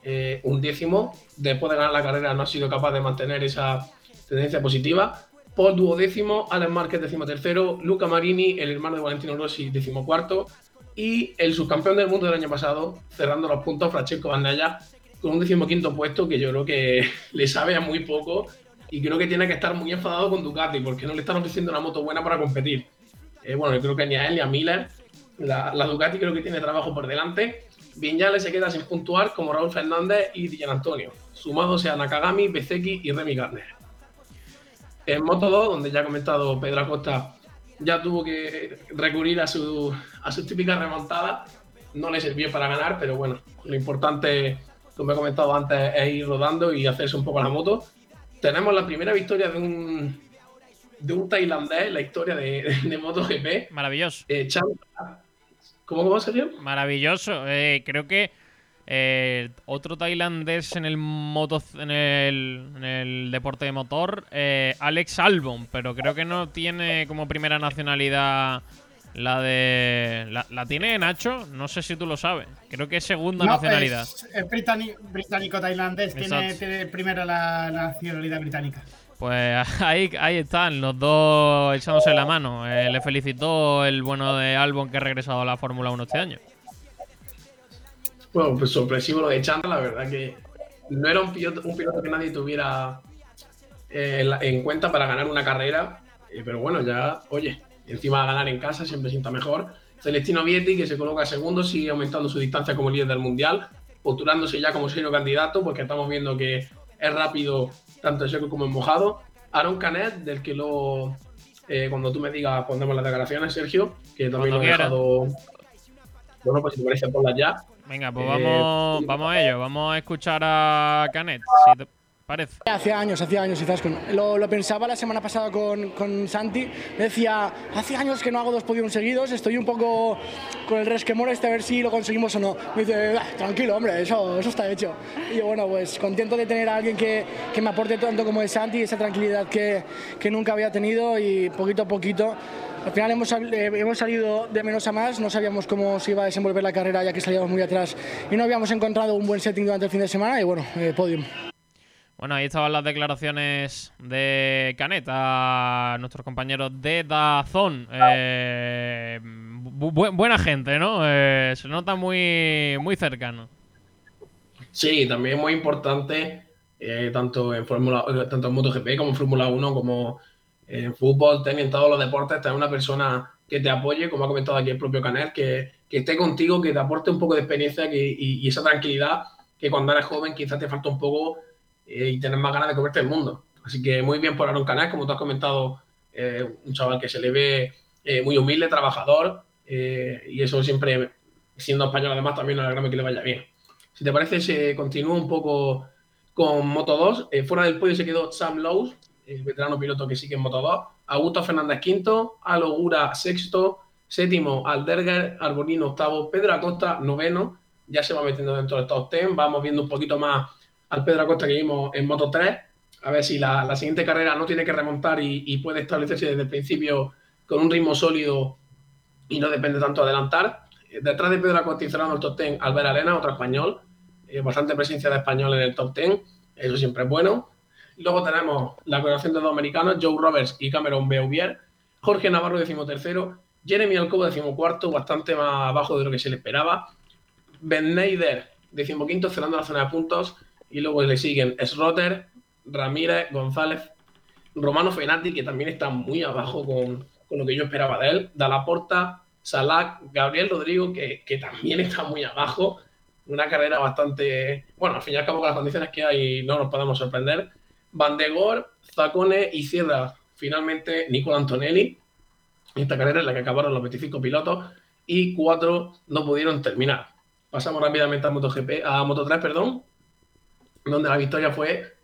eh, un décimo, después de ganar la carrera no ha sido capaz de mantener esa tendencia positiva. Paul duodécimo, Alex Márquez décimo tercero, Luca Marini, el hermano de Valentino Rossi, décimo cuarto, y el subcampeón del mundo del año pasado, cerrando los puntos, Francesco Bandaya, con un decimoquinto puesto que yo creo que le sabe a muy poco y creo que tiene que estar muy enfadado con Ducati porque no le están ofreciendo una moto buena para competir. Eh, bueno, yo creo que ni a él ni a Miller, la, Ducati creo que tiene trabajo por delante. le se queda sin puntuar como Raúl Fernández y Dijan Antonio, sumados a Nakagami, Bezeki y Remy Gardner. En Moto 2, donde ya ha comentado Pedro Acosta, ya tuvo que recurrir a su, a su típica remontada. No le sirvió para ganar, pero bueno, lo importante, como he comentado antes, es ir rodando y hacerse un poco la moto tenemos la primera victoria de un, de un tailandés la historia de, de MotoGP. Maravilloso. Eh, ¿Cómo va, Sergio? Maravilloso. Eh, creo que eh, otro tailandés en el moto en el, en el deporte de motor, Alex Albon, pero creo que no tiene como primera nacionalidad la de. La, tiene Nacho, no sé si tú lo sabes. Creo que es segunda nacionalidad. Es, británico-tailandés, tiene, tiene, primero la, nacionalidad británica. Pues ahí, ahí están, los dos echándose la mano. Eh, le felicitó el bueno de Albon que ha regresado a la Fórmula 1 este año. Bueno, pues sorpresivo lo de Chandler, la verdad que no era un piloto, un piloto que nadie tuviera eh, en, cuenta para ganar una carrera. Eh, pero bueno, ya, oye, encima ganar en casa siempre sienta mejor. Celestino Vietti, que se coloca segundo, sigue aumentando su distancia como líder del Mundial, postulándose ya como serio candidato, porque estamos viendo que es rápido tanto en seco como en mojado. Aaron Canet, del que luego, eh, cuando tú me digas, pondremos las declaraciones, Sergio, que también lo he dejado. Bueno, pues si te parece, ponlas ya. Venga, pues vamos, eh, vamos a ello, vamos a escuchar a Canet. Parece. Hacía años, hacía años, quizás. Lo, lo, pensaba la semana pasada con, con, Santi. decía, hace años que no hago dos podios seguidos, estoy un poco con el resquemor este a ver si lo conseguimos o no. Me dice, ah, tranquilo, hombre, eso, eso está hecho. Y yo, bueno, pues contento de tener a alguien que, que me aporte tanto como es Santi, esa tranquilidad que, que nunca había tenido y poquito a poquito al final hemos, eh, hemos, salido de menos a más, no sabíamos cómo se iba a desenvolver la carrera ya que salíamos muy atrás y no habíamos encontrado un buen setting durante el fin de semana y bueno, eh, podium. Bueno, ahí estaban las declaraciones de Canet a nuestros compañeros de Dazón. Eh, buena gente, ¿no? Eh, se nota muy, muy cercano. Sí, también muy importante, eh, tanto en Fórmula, tanto en MotoGP como en Fórmula 1, como en fútbol, en todos los deportes, tener una persona que te apoye, como ha comentado aquí el propio Canet, que, que esté contigo, que te aporte un poco de experiencia y, y esa tranquilidad que cuando eres joven quizás te falta un poco eh, y tener más ganas de comerte el mundo. Así que muy bien por Aaron Canal, como tú has comentado, eh, un chaval que se le ve eh, muy humilde, trabajador, y eso siempre, siendo español además, también nos alegramos que le vaya bien. Si te parece, se continúa un poco con Moto 2. fuera del podio se quedó Sam Lowe, el veterano piloto que sigue en Moto 2. Augusto Fernández quinto, Alogura sexto, séptimo Alderger, Arbolino octavo, Pedro Acosta noveno, ya se va metiendo dentro del top 10. Vamos viendo un poquito más al Pedro Acosta que vimos en Moto 3. A ver si la, siguiente carrera no tiene que remontar y, puede establecerse desde el principio con un ritmo sólido y no depende tanto de adelantar. Detrás de Pedro Acosta y cerrando el top 10, Albert Arena, otro español. Eh, bastante presencia de español en el top 10. Eso siempre es bueno. Luego tenemos la colaboración de dos americanos, Joe Roberts y Cameron Beauvier. Jorge Navarro, decimotercero. Jeremy Alcoba, decimocuarto, bastante más abajo de lo que se le esperaba. Ben Neider, decimoquinto, cerrando la zona de puntos. Y luego le siguen Srotter, Ramírez, González, Romano Fenati, que también está muy abajo con, lo que yo esperaba de él, Dalaporta, Salak, Gabriel Rodrigo, que, también está muy abajo. Una carrera bastante. Bueno, al fin y al cabo, con las condiciones que hay, no nos podemos sorprender. Van de Zacone y cierra finalmente Nicola Antonelli. esta carrera en la que acabaron los 25 pilotos y cuatro no pudieron terminar. Pasamos rápidamente a MotoGP, a Moto3, perdón, donde la victoria fue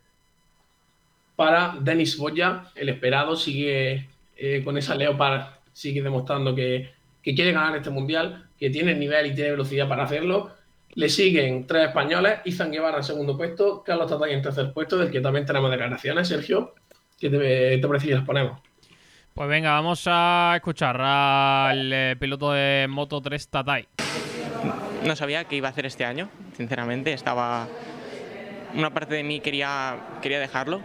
para Denis Boya, el esperado, sigue eh, con esa Leopard, sigue demostrando que, que quiere ganar este mundial, que tiene nivel y tiene velocidad para hacerlo. Le siguen tres españoles, Izan Guevara en segundo puesto, Carlos Tatay en tercer puesto, del que también tenemos declaraciones, Sergio. ¿Qué te, te parece que las ponemos? Pues venga, vamos a escuchar al eh, piloto de Moto 3 Tatay. No sabía qué iba a hacer este año, sinceramente. Estaba. Una parte de mí quería, quería dejarlo,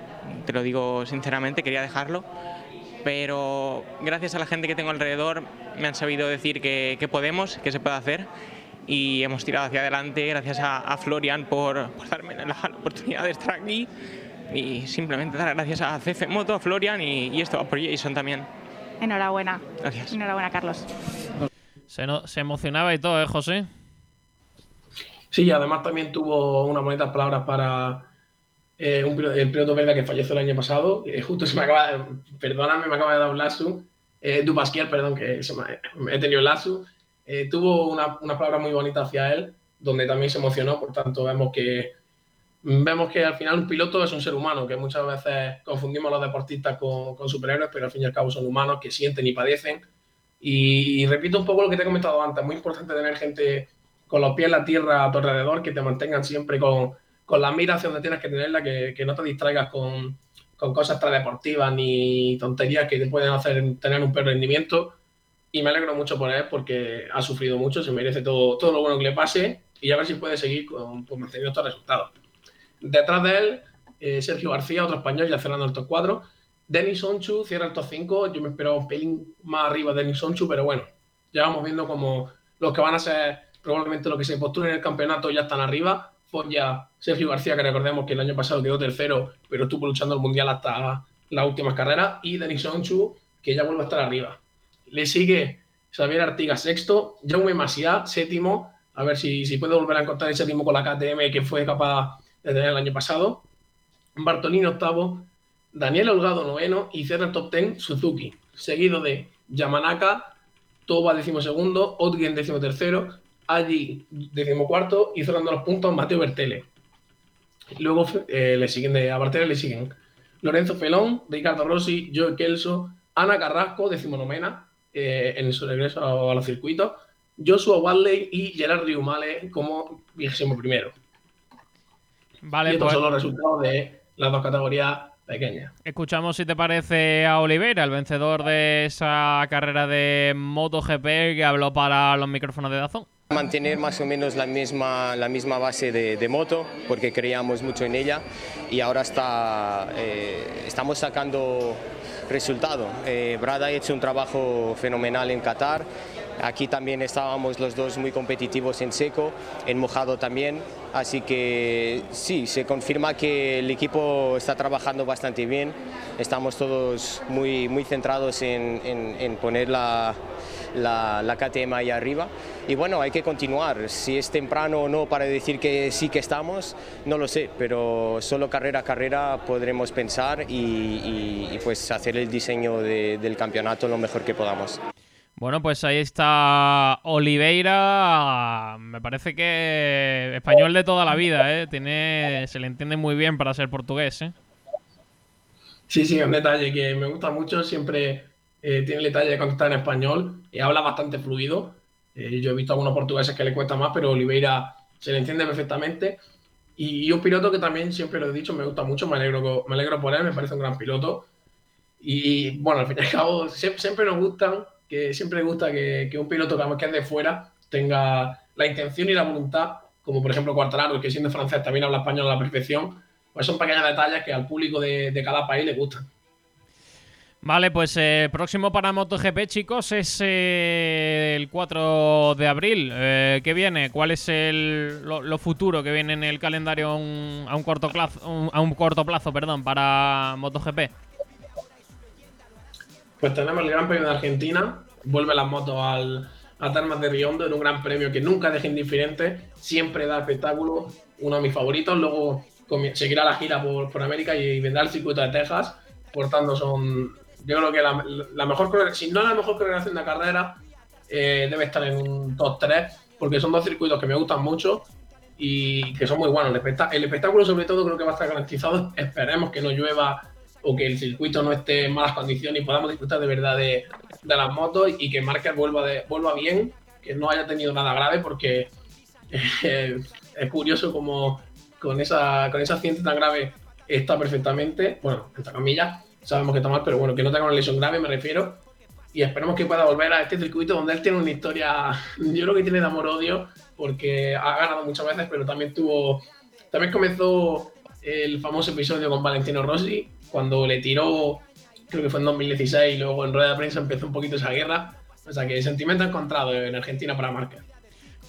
te lo digo sinceramente, quería dejarlo. Pero gracias a la gente que tengo alrededor me han sabido decir que, que podemos, que se puede hacer. Y hemos tirado hacia adelante gracias a, a Florian por, por darme la, la oportunidad de estar aquí y simplemente dar gracias a CF Moto, a Florian y, y esto por Jason también. Enhorabuena. Gracias. Enhorabuena, Carlos. Se, no- se emocionaba y todo, ¿eh, José? Sí, además también tuvo unas bonitas palabras para eh, un el piloto belga que falleció el año pasado. Eh, justo se me acaba de, perdóname, me acaba de dar un lazo. Eh, Dupasquier, perdón, que se me- he tenido el lazo. Eh, tuvo una- unas palabras muy bonitas hacia él, donde también se emocionó. Por tanto, vemos que, vemos que al final un piloto es un ser humano, que muchas veces confundimos a los deportistas con, con superhéroes, pero al fin y al cabo son humanos que sienten y padecen. Y, y repito un poco lo que te he comentado antes, muy importante tener gente con los pies en la tierra a tu alrededor, que te mantengan siempre con, con la mira hacia donde tienes que tenerla, que, que no te distraigas con, con cosas extradeportivas ni tonterías que te pueden hacer tener un peor rendimiento. Y me alegro mucho por él porque ha sufrido mucho, se merece todo, todo lo bueno que le pase y a ver si puede seguir con, pues, manteniendo estos resultados. Detrás de él, eh, Sergio García, otro español, ya cerrando el top 4. Denis Sonchu cierra el top 5. Yo me esperaba un pelín más arriba de Denis Sonchu, pero bueno, ya vamos viendo como los que van a ser probablemente los que se postulen en el campeonato ya están arriba. ya Sergio García, que recordemos que el año pasado quedó tercero, pero estuvo luchando el mundial hasta las últimas carreras. Y Denis Sonchu, que ya vuelve a estar arriba. Le sigue Xavier Artigas sexto, Jaume Maciá séptimo, a ver si, si puede volver a encontrar el séptimo con la KTM que fue capaz de tener el año pasado. Bartolini octavo, Daniel Holgado noveno y cierra el top 10 Suzuki, seguido de Yamanaka, Toba decimosegundo, Otgen decimotercero, Agi decimocuarto y cerrando los puntos Mateo Bertele. Luego eh, le siguen de, a Bertele le siguen Lorenzo Felón, Ricardo Rossi, Joe Kelso, Ana Carrasco, decimonomena, eh, en su regreso a, a los circuitos, Joshua Wadley y Gerard Riumale como vigésimo primero. Vale, y estos pues son los resultados de las dos categorías pequeñas. escuchamos si te parece a Oliveira, el vencedor de esa carrera de MotoGP que habló para los micrófonos de Dazón. Mantener más o menos la misma, la misma base de, moto, porque creíamos mucho en ella y ahora está, eh, estamos sacando resultado. Eh, Brad ha hecho un trabajo fenomenal en Qatar. Aquí también estábamos los dos muy competitivos en seco, en mojado también. Así que sí, se confirma que el equipo está trabajando bastante bien. Estamos todos muy, muy centrados en, en- en poner la, la, la KTM ahí arriba. Y bueno, hay que continuar. Si es temprano o no para decir que sí que estamos, no lo sé, pero solo carrera a carrera podremos pensar y, y- y, pues hacer el diseño de- del campeonato lo mejor que podamos. Bueno, pues ahí está Oliveira. Me parece que español de toda la vida, ¿eh? Tiene, se le entiende muy bien para ser portugués, ¿eh? Sí, sí, un detalle que me gusta mucho. Siempre eh, tiene el detalle de contestar en español y habla bastante fluido. Eh, yo he visto a algunos portugueses que le cuesta más, pero Oliveira se le entiende perfectamente. Y, y un piloto que también siempre lo he dicho, me gusta mucho, me alegro, me alegro por él, me parece un gran piloto. Y bueno, al fin y al cabo, siempre, siempre nos gustan, que siempre gusta que, que un piloto que es de fuera tenga la intención y la voluntad, como por ejemplo Quartararo, que siendo francés también habla español a la perfección, pues son pequeños detalles que al público de, de cada país le gustan. Vale, pues eh, próximo para MotoGP, chicos, es eh, el 4 de abril. Eh, ¿Qué viene? ¿Cuál es el, lo, futuro que viene en el calendario a un, corto plazo, a un corto plazo, perdón, para MotoGP? Pues tenemos el Gran Premio de Argentina, vuelve las motos al, a Termas de Riondo en un gran premio que nunca deja indiferente, siempre da espectáculo, uno de mis favoritos. Luego seguirá la gira por, por América y vendrá el circuito de Texas. Por tanto, son Yo creo que la, la mejor, si no la mejor coordinación de carrera, eh, debe estar en un top 3, porque son dos circuitos que me gustan mucho y que son muy buenos. El, espectáculo, sobre todo, creo que va a estar garantizado. Esperemos que no llueva o que el circuito no esté en malas condiciones y podamos disfrutar de verdad de, las motos y que Marker vuelva, de, vuelva bien, que no haya tenido nada grave, porque eh, es curioso como con esa, con ese accidente tan grave está perfectamente, bueno, entre comillas, sabemos que está mal, pero bueno, que no tenga una lesión grave, me refiero. Y esperemos que pueda volver a este circuito donde él tiene una historia, yo creo que tiene de amor-odio, porque ha ganado muchas veces, pero también tuvo, también comenzó el famoso episodio con Valentino Rossi, cuando le tiró, creo que fue en 2016, y luego en rueda de prensa empezó un poquito esa guerra. O sea que sentimiento encontrado en Argentina para marca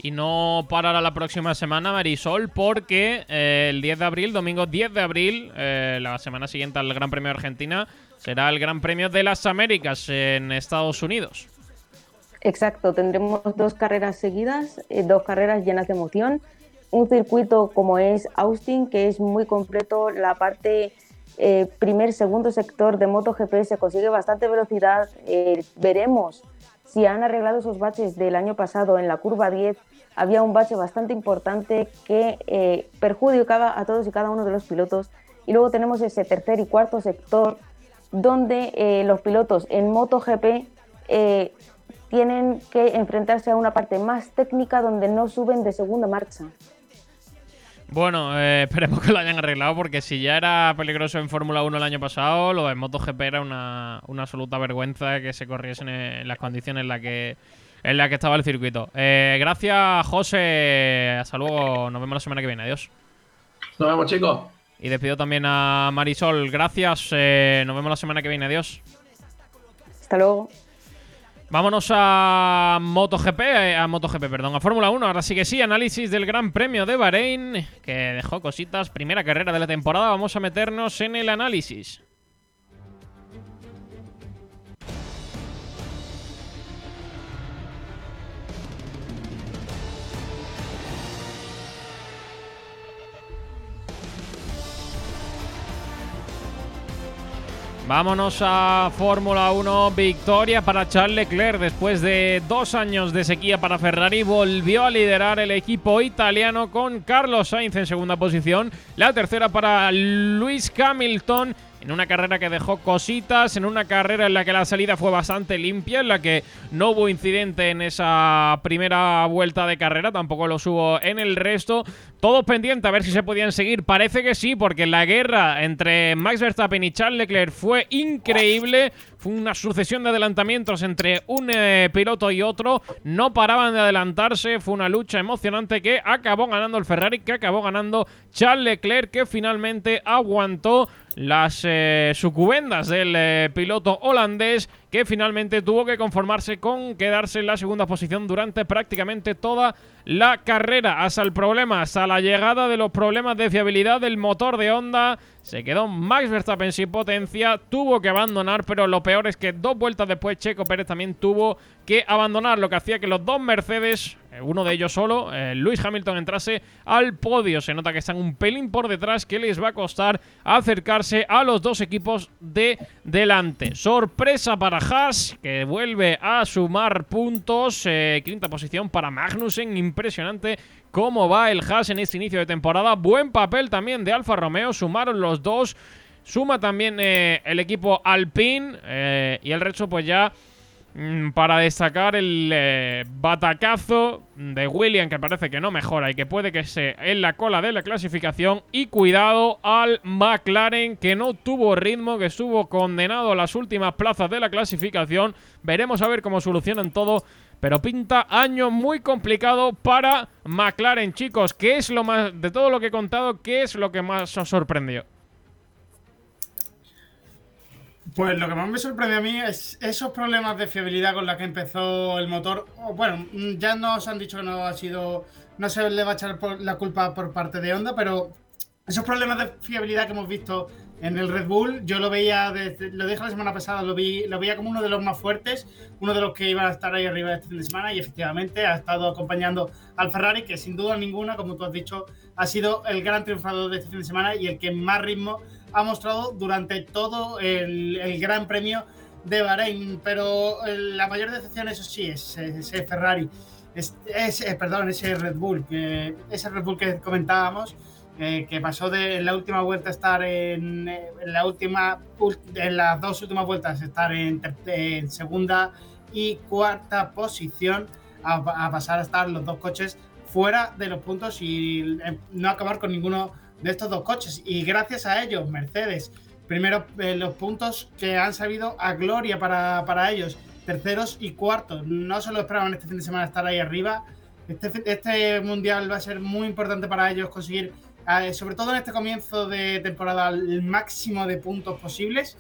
y no parará la próxima semana Marisol porque eh, el 10 de abril, domingo 10 de abril, eh, la semana siguiente al Gran Premio de Argentina, será el Gran Premio de las Américas en Estados Unidos. Exacto, tendremos dos carreras seguidas, eh, dos carreras llenas de emoción. Un circuito como es Austin, que es muy completo, la parte primer, segundo sector de MotoGP se consigue bastante velocidad. veremos si han arreglado esos baches del año pasado en la curva 10 había un bache bastante importante que eh, perjudicaba a todos y cada uno de los pilotos. Y luego tenemos ese tercer y cuarto sector donde eh, los pilotos en MotoGP eh, tienen que enfrentarse a una parte más técnica donde no suben de segunda marcha. Bueno, esperemos que lo hayan arreglado porque si ya era peligroso en Fórmula 1 el año pasado, lo de MotoGP era una, una absoluta vergüenza que se corriesen en las condiciones en las que en la que estaba el circuito. Eh, gracias, José. Hasta luego. Nos vemos la semana que viene. Adiós. Nos vemos, chicos. Y despido también a Marisol. Gracias. Eh, nos vemos la semana que viene. Adiós. Hasta luego. Vámonos a MotoGP, eh, a MotoGP, perdón, a Fórmula 1. Ahora sí que sí, análisis del Gran Premio de Bahrein, que dejó cositas. Primera carrera de la temporada. Vamos a meternos en el análisis. Vámonos a Fórmula 1. Victoria para Charles Leclerc. Después de dos años de sequía para Ferrari, volvió a liderar el equipo italiano con Carlos Sainz en segunda posición. La tercera para Luis Hamilton en una carrera que dejó cositas, en una carrera en la que la salida fue bastante limpia, en la que no hubo incidente en esa primera vuelta de carrera, tampoco lo hubo en el resto. Todos pendientes a ver si se podían seguir. Parece que sí, porque la guerra entre Max Verstappen y Charles Leclerc fue increíble. Fue una sucesión de adelantamientos entre un eh, piloto y otro. No paraban de adelantarse. Fue una lucha emocionante que acabó ganando el Ferrari, que acabó ganando Charles Leclerc, que finalmente aguantó las eh, sucubendas del eh, piloto holandés que finalmente tuvo que conformarse con quedarse en la segunda posición durante prácticamente toda la carrera. Hasta el problema, hasta la llegada de los problemas de fiabilidad del motor de Honda, se quedó Max Verstappen sin potencia, tuvo que abandonar, pero lo peor es que dos vueltas después Checo Pérez también tuvo que abandonar, lo que hacía que los dos Mercedes, uno de ellos solo, eh, Luis Hamilton, entrase al podio. Se nota que están un pelín por detrás, que les va a costar acercarse a los dos equipos de delante. Sorpresa para Haas, que vuelve a sumar puntos. Eh, quinta posición para Magnussen, impresionante cómo va el Haas en este inicio de temporada. Buen papel también de Alfa Romeo, sumaron los dos. Suma también eh, el equipo Alpine y el resto pues ya para destacar el eh, batacazo de William que parece que no mejora y que puede que se en la cola de la clasificación y cuidado al McLaren que no tuvo ritmo, que estuvo condenado a las últimas plazas de la clasificación. Veremos a ver cómo solucionan todo pero pinta año muy complicado para McLaren, chicos. ¿Qué es lo más, de todo lo que he contado, qué es lo que más os sorprendió? Pues lo que más me sorprendió a mí es esos problemas de fiabilidad con los que empezó el motor. Bueno, ya nos han dicho que no ha sido, no se le va a echar la culpa por parte de Honda, pero esos problemas de fiabilidad que hemos visto en el Red Bull, yo lo veía, desde, lo dije la semana pasada, lo, vi, lo veía como uno de los más fuertes, uno de los que iba a estar ahí arriba este fin de semana y efectivamente ha estado acompañando al Ferrari, que sin duda ninguna, como tú has dicho, ha sido el gran triunfador de este fin de semana y el que más ritmo ha mostrado durante todo el, Gran Premio de Bahrein, pero eh, la mayor decepción, eso sí, es ese Ferrari. Es, eh, perdón, ese Red Bull, que, ese Red Bull que comentábamos, eh, que pasó de en la última vuelta estar en, en la última en las dos últimas vueltas estar en, segunda y cuarta posición a, pasar a estar los dos coches fuera de los puntos y no acabar con ninguno de estos dos coches. Y gracias a ellos, Mercedes, primero eh, los puntos que han sabido a gloria para, para ellos, terceros y cuartos. No se lo esperaban este fin de semana estar ahí arriba. Este, este mundial va a ser muy importante para ellos conseguir, eh, sobre todo en este comienzo de temporada, el máximo de puntos posibles.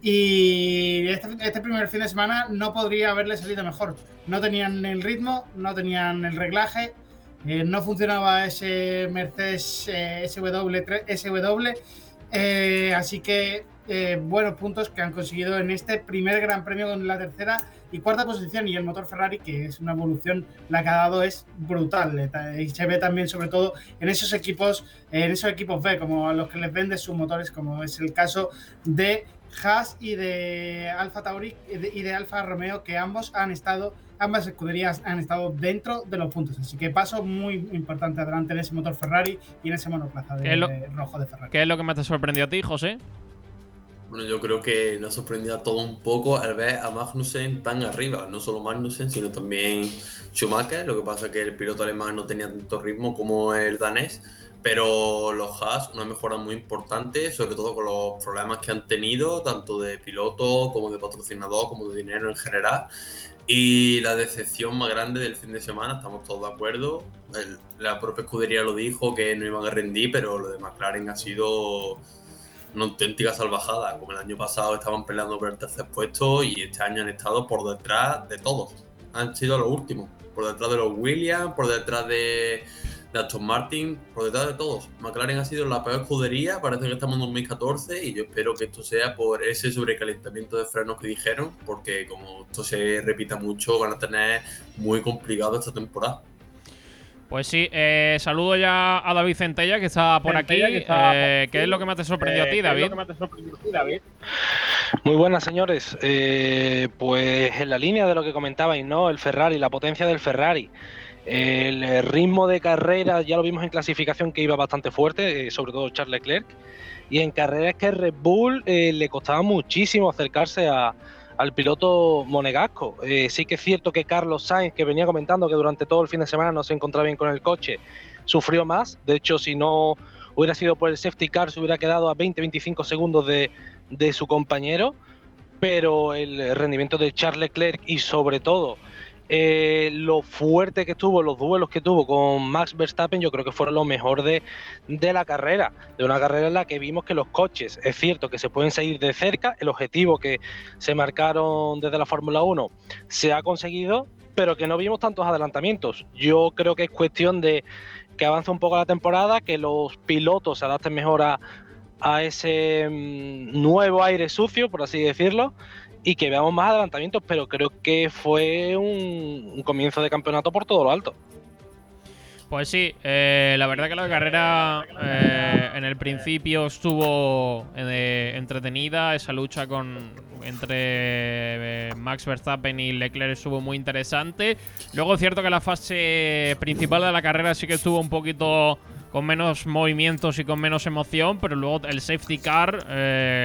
Y este, este primer fin de semana no podría haberle salido mejor. No tenían el ritmo, no tenían el reglaje, eh, no funcionaba ese Mercedes eh, SW3, SW, eh, así que eh, buenos puntos que han conseguido en este primer Gran Premio con la tercera y cuarta posición y el motor Ferrari, que es una evolución, la que ha dado es brutal. ta- Y se ve también, sobre todo, en esos equipos, en esos equipos B, como a los que les vende sus motores, como es el caso de Haas y de Alfa Tauri y de Alfa Romeo, que ambos han estado, ambas escuderías han estado dentro de los puntos. Así que paso muy importante adelante en ese motor Ferrari y en ese monoplaza de, ¿Qué es lo- rojo de Ferrari. ¿Qué es lo que más te sorprendió a ti, José? Bueno, yo creo que nos sorprendió a todo un poco al ver a Magnussen tan arriba. No solo Magnussen, sino también Schumacher. Lo que pasa es que el piloto alemán no tenía tanto ritmo como el danés. Pero los Haas, una mejora muy importante, sobre todo con los problemas que han tenido, tanto de piloto como de patrocinador, como de dinero en general. Y la decepción más grande del fin de semana, estamos todos de acuerdo. La propia escudería lo dijo que no iban a rendir, pero lo de McLaren ha sido una auténtica salvajada. Como el año pasado estaban peleando por el tercer puesto y este año han estado por detrás de todos. Han sido los últimos. Por detrás de los Williams, por detrás de, de Aston Martin, por detrás de todos. McLaren ha sido la peor escudería, parece que estamos en 2014 y yo espero que esto sea por ese sobrecalentamiento de frenos que dijeron, porque como esto se repita mucho, van a tener muy complicado esta temporada. Pues sí, eh, saludo ya a David Centella, que está por aquí. Que está Eh. ¿Qué es lo que más te sorprendió a Eh, ti, ¿qué es David? lo que más te sorprendió a ti, David? Muy buenas, señores. Eh, pues en la línea de lo que comentabais, ¿no? El Ferrari, la potencia del Ferrari. El eh, ritmo de carrera, ya lo vimos en clasificación que iba bastante fuerte, eh, sobre todo Charles Leclerc. Y en carrera es que Red Bull eh, le costaba muchísimo acercarse a- al piloto monegasco. Sí que es cierto que Carlos Sainz, que venía comentando que durante todo el fin de semana no se encontraba bien con el coche, sufrió más. De hecho, si no hubiera sido por el safety car, se hubiera quedado a 20-25 segundos de, de su compañero. Pero el rendimiento de Charles Leclerc y sobre todo eh, lo fuerte que tuvo, los duelos que tuvo con Max Verstappen, yo creo que fueron lo mejor de, la carrera. De una carrera en la que vimos que los coches, es cierto que se pueden seguir de cerca, el objetivo que se marcaron desde la Fórmula 1 se ha conseguido, pero que no vimos tantos adelantamientos. Yo creo que es cuestión de que avance un poco la temporada, que los pilotos se adapten mejor a, a ese mm, nuevo aire sucio, por así decirlo, y que veamos más adelantamientos, pero creo que fue un, comienzo de campeonato por todo lo alto. Pues sí, eh, la verdad que la carrera eh, en el principio estuvo eh, entretenida, esa lucha con entre Max Verstappen y Leclerc estuvo muy interesante. Luego es cierto que la fase principal de la carrera sí que estuvo un poquito con menos movimientos y con menos emoción, pero luego el safety car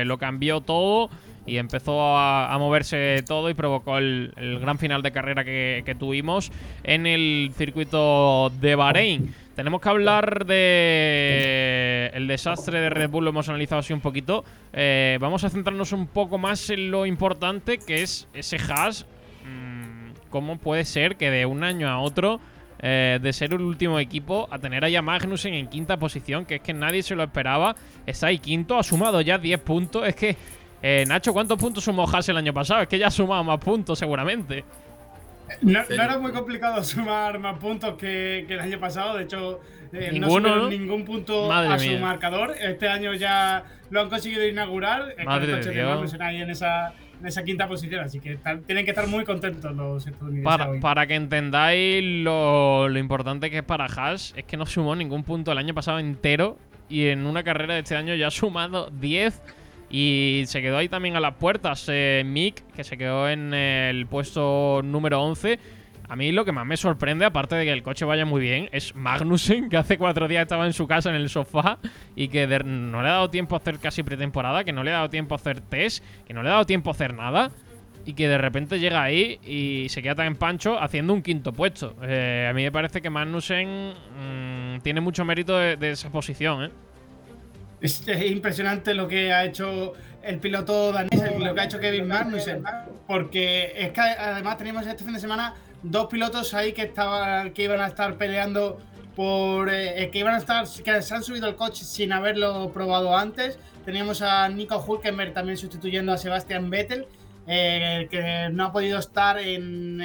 lo cambió todo y empezó a, moverse todo y provocó el, gran final de carrera que, tuvimos en el circuito de Bahrein. Tenemos que hablar de el desastre de Red Bull, lo hemos analizado así un poquito. Eh, vamos a centrarnos un poco más en lo importante que es ese Haas. Mm, ¿Cómo puede ser que de un año a otro, eh, de ser el último equipo, a tener a Magnussen en quinta posición, que es que nadie se lo esperaba? Está ahí quinto, ha sumado ya 10 puntos. Es que, eh, Nacho, ¿cuántos puntos sumó Haas el año pasado? Es que ya ha sumado más puntos seguramente. No, no era muy complicado sumar más puntos que, que el año pasado. De hecho, eh, Ninguno, no ¿no? ningún punto Madre a su mía. marcador. Este año ya lo han conseguido inaugurar. Madre con el de coche de Dios. Magnussen ahí en esa, en esa quinta posición. Así que tienen que estar muy contentos los estadounidenses. Para, hoy. para que entendáis lo, lo importante que es para Haas, es que no sumó ningún punto el año pasado entero y en una carrera de este año ya ha sumado 10 Y se quedó ahí también a las puertas eh, Mick, que se quedó en el puesto número 11. A mí lo que más me sorprende, aparte de que el coche vaya muy bien, es Magnussen, que hace cuatro días estaba en su casa en el sofá y que no le ha dado tiempo a hacer casi pretemporada, que no le ha dado tiempo a hacer test, que no le ha dado tiempo a hacer nada y que de repente llega ahí y se queda tan en pancho haciendo un quinto puesto. Eh, a mí me parece que Magnussen mm, tiene mucho mérito de, esa posición. ¿eh? Es, impresionante lo que ha hecho el piloto danés, lo que ha hecho Kevin Magnussen, porque es que además teníamos este fin de semana dos pilotos ahí que estaban, que iban a estar peleando por eh, que iban a estar, que se han subido el coche sin haberlo probado antes. Teníamos a Nico Hulkenberg también sustituyendo a Sebastian Vettel eh, que no ha podido estar en,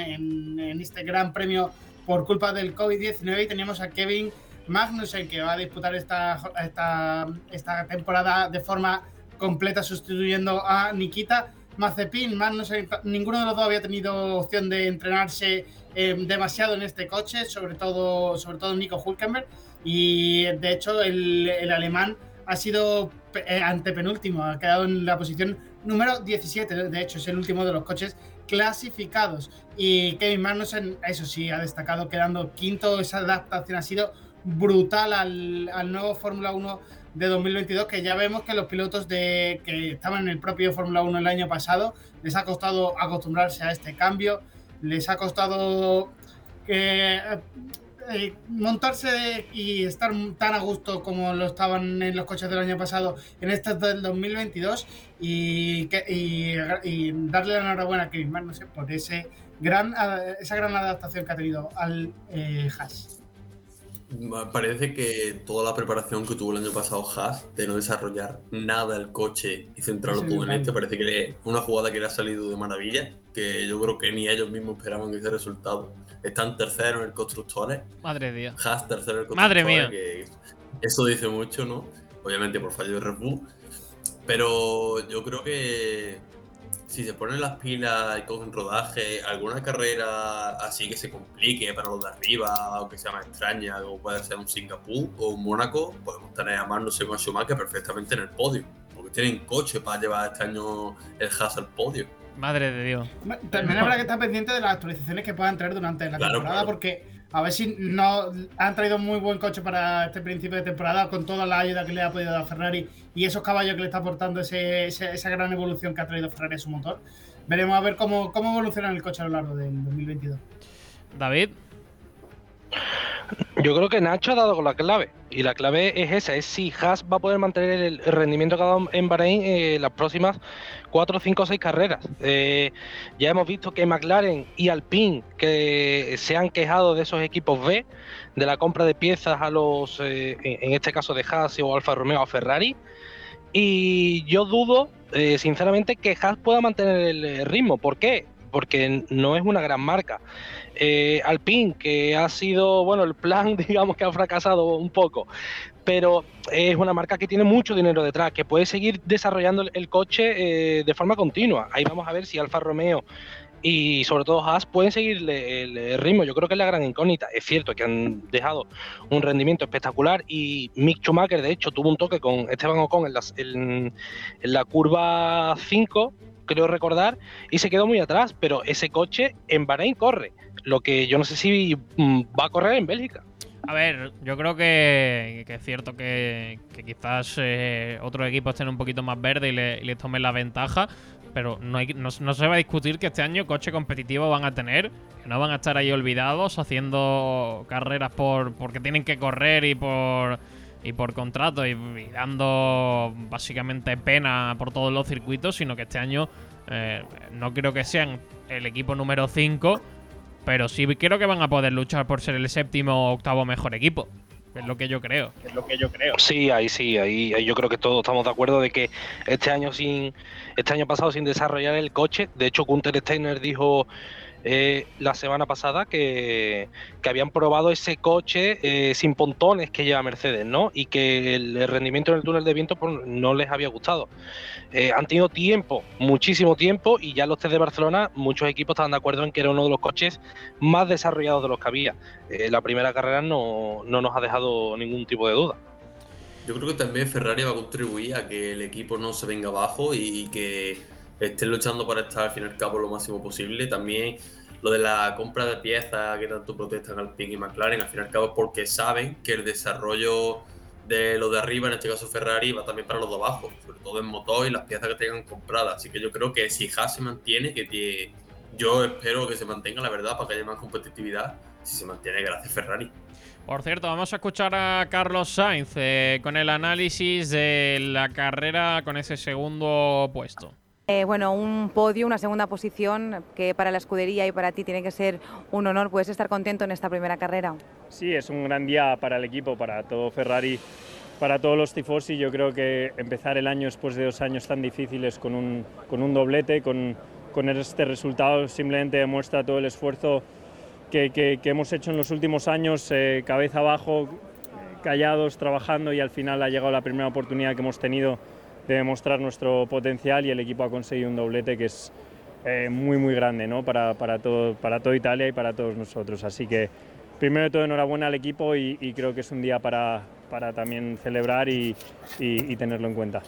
este gran premio por culpa del COVID-19 y teníamos a Kevin Magnussen que va a disputar esta, esta, esta temporada de forma completa sustituyendo a Nikita Mazepin. Magnussen, ninguno de los dos había tenido opción de entrenarse eh, demasiado en este coche, sobre todo, sobre todo Nico Hulkenberg y de hecho el, el alemán ha sido eh, antepenúltimo, ha quedado en la posición número 17, de hecho es el último de los coches clasificados. Y Kevin Magnussen, eso sí, ha destacado quedando quinto, esa adaptación ha sido brutal al, nuevo Fórmula 1 de 2022, que ya vemos que los pilotos de, que estaban en el propio Fórmula 1 el año pasado, les ha costado acostumbrarse a este cambio, les ha costado que eh, montarse y estar tan a gusto como lo estaban en los coches del año pasado en este del 2022 y, darle la enhorabuena a Kevin Magnussen por ese gran, esa gran adaptación que ha tenido al eh. Parece que toda la preparación que tuvo el año pasado Haas de no desarrollar nada el coche y centrarlo todo en este, parece que una jugada que le ha salido de maravilla, que yo creo que ni ellos mismos esperaban ese resultado están terceros en el Constructores. Madre mía. Haas tercero en el Constructores. Madre mía. eso dice mucho, ¿no? Obviamente por fallo de Red Bull. Pero yo creo que si se ponen las pilas y cogen rodaje, alguna carrera así que se complique para los de arriba, o que sea más extraña, como puede ser un Singapur o un Mónaco, podemos tener a Magnussen con Schumacher perfectamente en el podio. Porque tienen coche para llevar este año el Haas al podio. Madre de Dios. También habrá que estar pendiente de las actualizaciones que puedan traer durante la temporada, porque a ver si no han traído muy buen coche para este principio de temporada, con toda la ayuda que le ha podido dar Ferrari y esos caballos que le está aportando esa gran evolución que ha traído Ferrari a su motor. Veremos a ver cómo, cómo evoluciona el coche a lo largo del 2022. David. Yo creo que Nacho ha dado con la clave. Y la clave es esa, es si Haas va a poder mantener el rendimiento que ha dado en Bahrein eh, las próximas 4, 5 o 6 carreras. Eh, ya hemos visto que McLaren y Alpine, que se han quejado de esos equipos B, de la compra de piezas a los, eh, en este caso de Haas o Alfa Romeo o Ferrari. Y yo dudo, sinceramente, que Haas pueda mantener el ritmo. ¿Por qué? Porque no es una gran marca. Eh, Alpine, que ha sido, bueno, el plan, digamos que ha fracasado un poco, pero es una marca que tiene mucho dinero detrás, que puede seguir desarrollando el coche eh, de forma continua. Ahí vamos a ver si Alfa Romeo y sobre todo Haas pueden seguir el, ritmo. Yo creo que es la gran incógnita. Es cierto que han dejado un rendimiento espectacular y Mick Schumacher, de hecho, tuvo un toque con Esteban Ocon en, en la curva 5 creo recordar, y se quedó muy atrás, pero ese coche en Bahrein corre, lo que yo no sé si mm, va a correr en Bélgica. A ver, yo creo que, es cierto que, quizás eh, otros equipos estén un poquito más verdes y, le, les tomen la ventaja, pero no, se va a discutir que este año coche competitivo van a tener, que no van a estar ahí olvidados haciendo carreras por porque tienen que correr y por y por contrato y, dando básicamente pena por todos los circuitos, sino que este año eh, no creo que sean el equipo número 5, pero sí creo que van a poder luchar por ser el séptimo o octavo mejor equipo. Es lo que yo creo. Es lo que yo creo. Sí, ahí sí, ahí, ahí, yo creo que todos estamos de acuerdo de que este año sin, este año pasado sin desarrollar el coche, de hecho Gunther Steiner dijo eh, la semana pasada que, habían probado ese coche eh, sin pontones que lleva Mercedes, ¿no? Y que el rendimiento en el túnel de viento pues, no les había gustado. Eh, han tenido tiempo, muchísimo tiempo, y ya los test de Barcelona, muchos equipos estaban de acuerdo en que era uno de los coches más desarrollados de los que había. la primera carrera no, no nos ha dejado ningún tipo de duda. yo creo que también Ferrari va a contribuir a que el equipo no se venga abajo y que estén luchando para estar al fin y al cabo lo máximo posible. También lo de la compra de piezas que tanto protestan Alpine y McLaren, al fin y al cabo es porque saben que el desarrollo de lo de arriba, en este caso Ferrari, va también para los de abajo, sobre todo en motor y las piezas que tengan compradas. Así que yo creo que si Haas se mantiene, que tiene, yo espero que se mantenga, la verdad, para que haya más competitividad, si se mantiene gracias Ferrari. Por cierto, vamos a escuchar a Carlos Sainz eh, con el análisis de la carrera con ese segundo puesto. Eh, bueno, un podio, una segunda posición que para la escudería y para ti tiene que ser un honor. ¿Puedes estar contento en esta primera carrera? Sí, es un gran día para el equipo, para todo Ferrari, para todos los tifosi. Yo creo que empezar el año después de dos años tan difíciles con un, con un doblete, con, con este resultado, simplemente demuestra todo el esfuerzo que, que, hemos hecho en los últimos años, eh, cabeza abajo, callados, trabajando y al final ha llegado la primera oportunidad que hemos tenido de demostrar nuestro potencial y el equipo ha conseguido un doblete que es eh, muy muy grande ¿no? para, para, todo, para toda Italia y para todos nosotros. Así que primero de todo enhorabuena al equipo y, creo que es un día para, para también celebrar y, y, tenerlo en cuenta.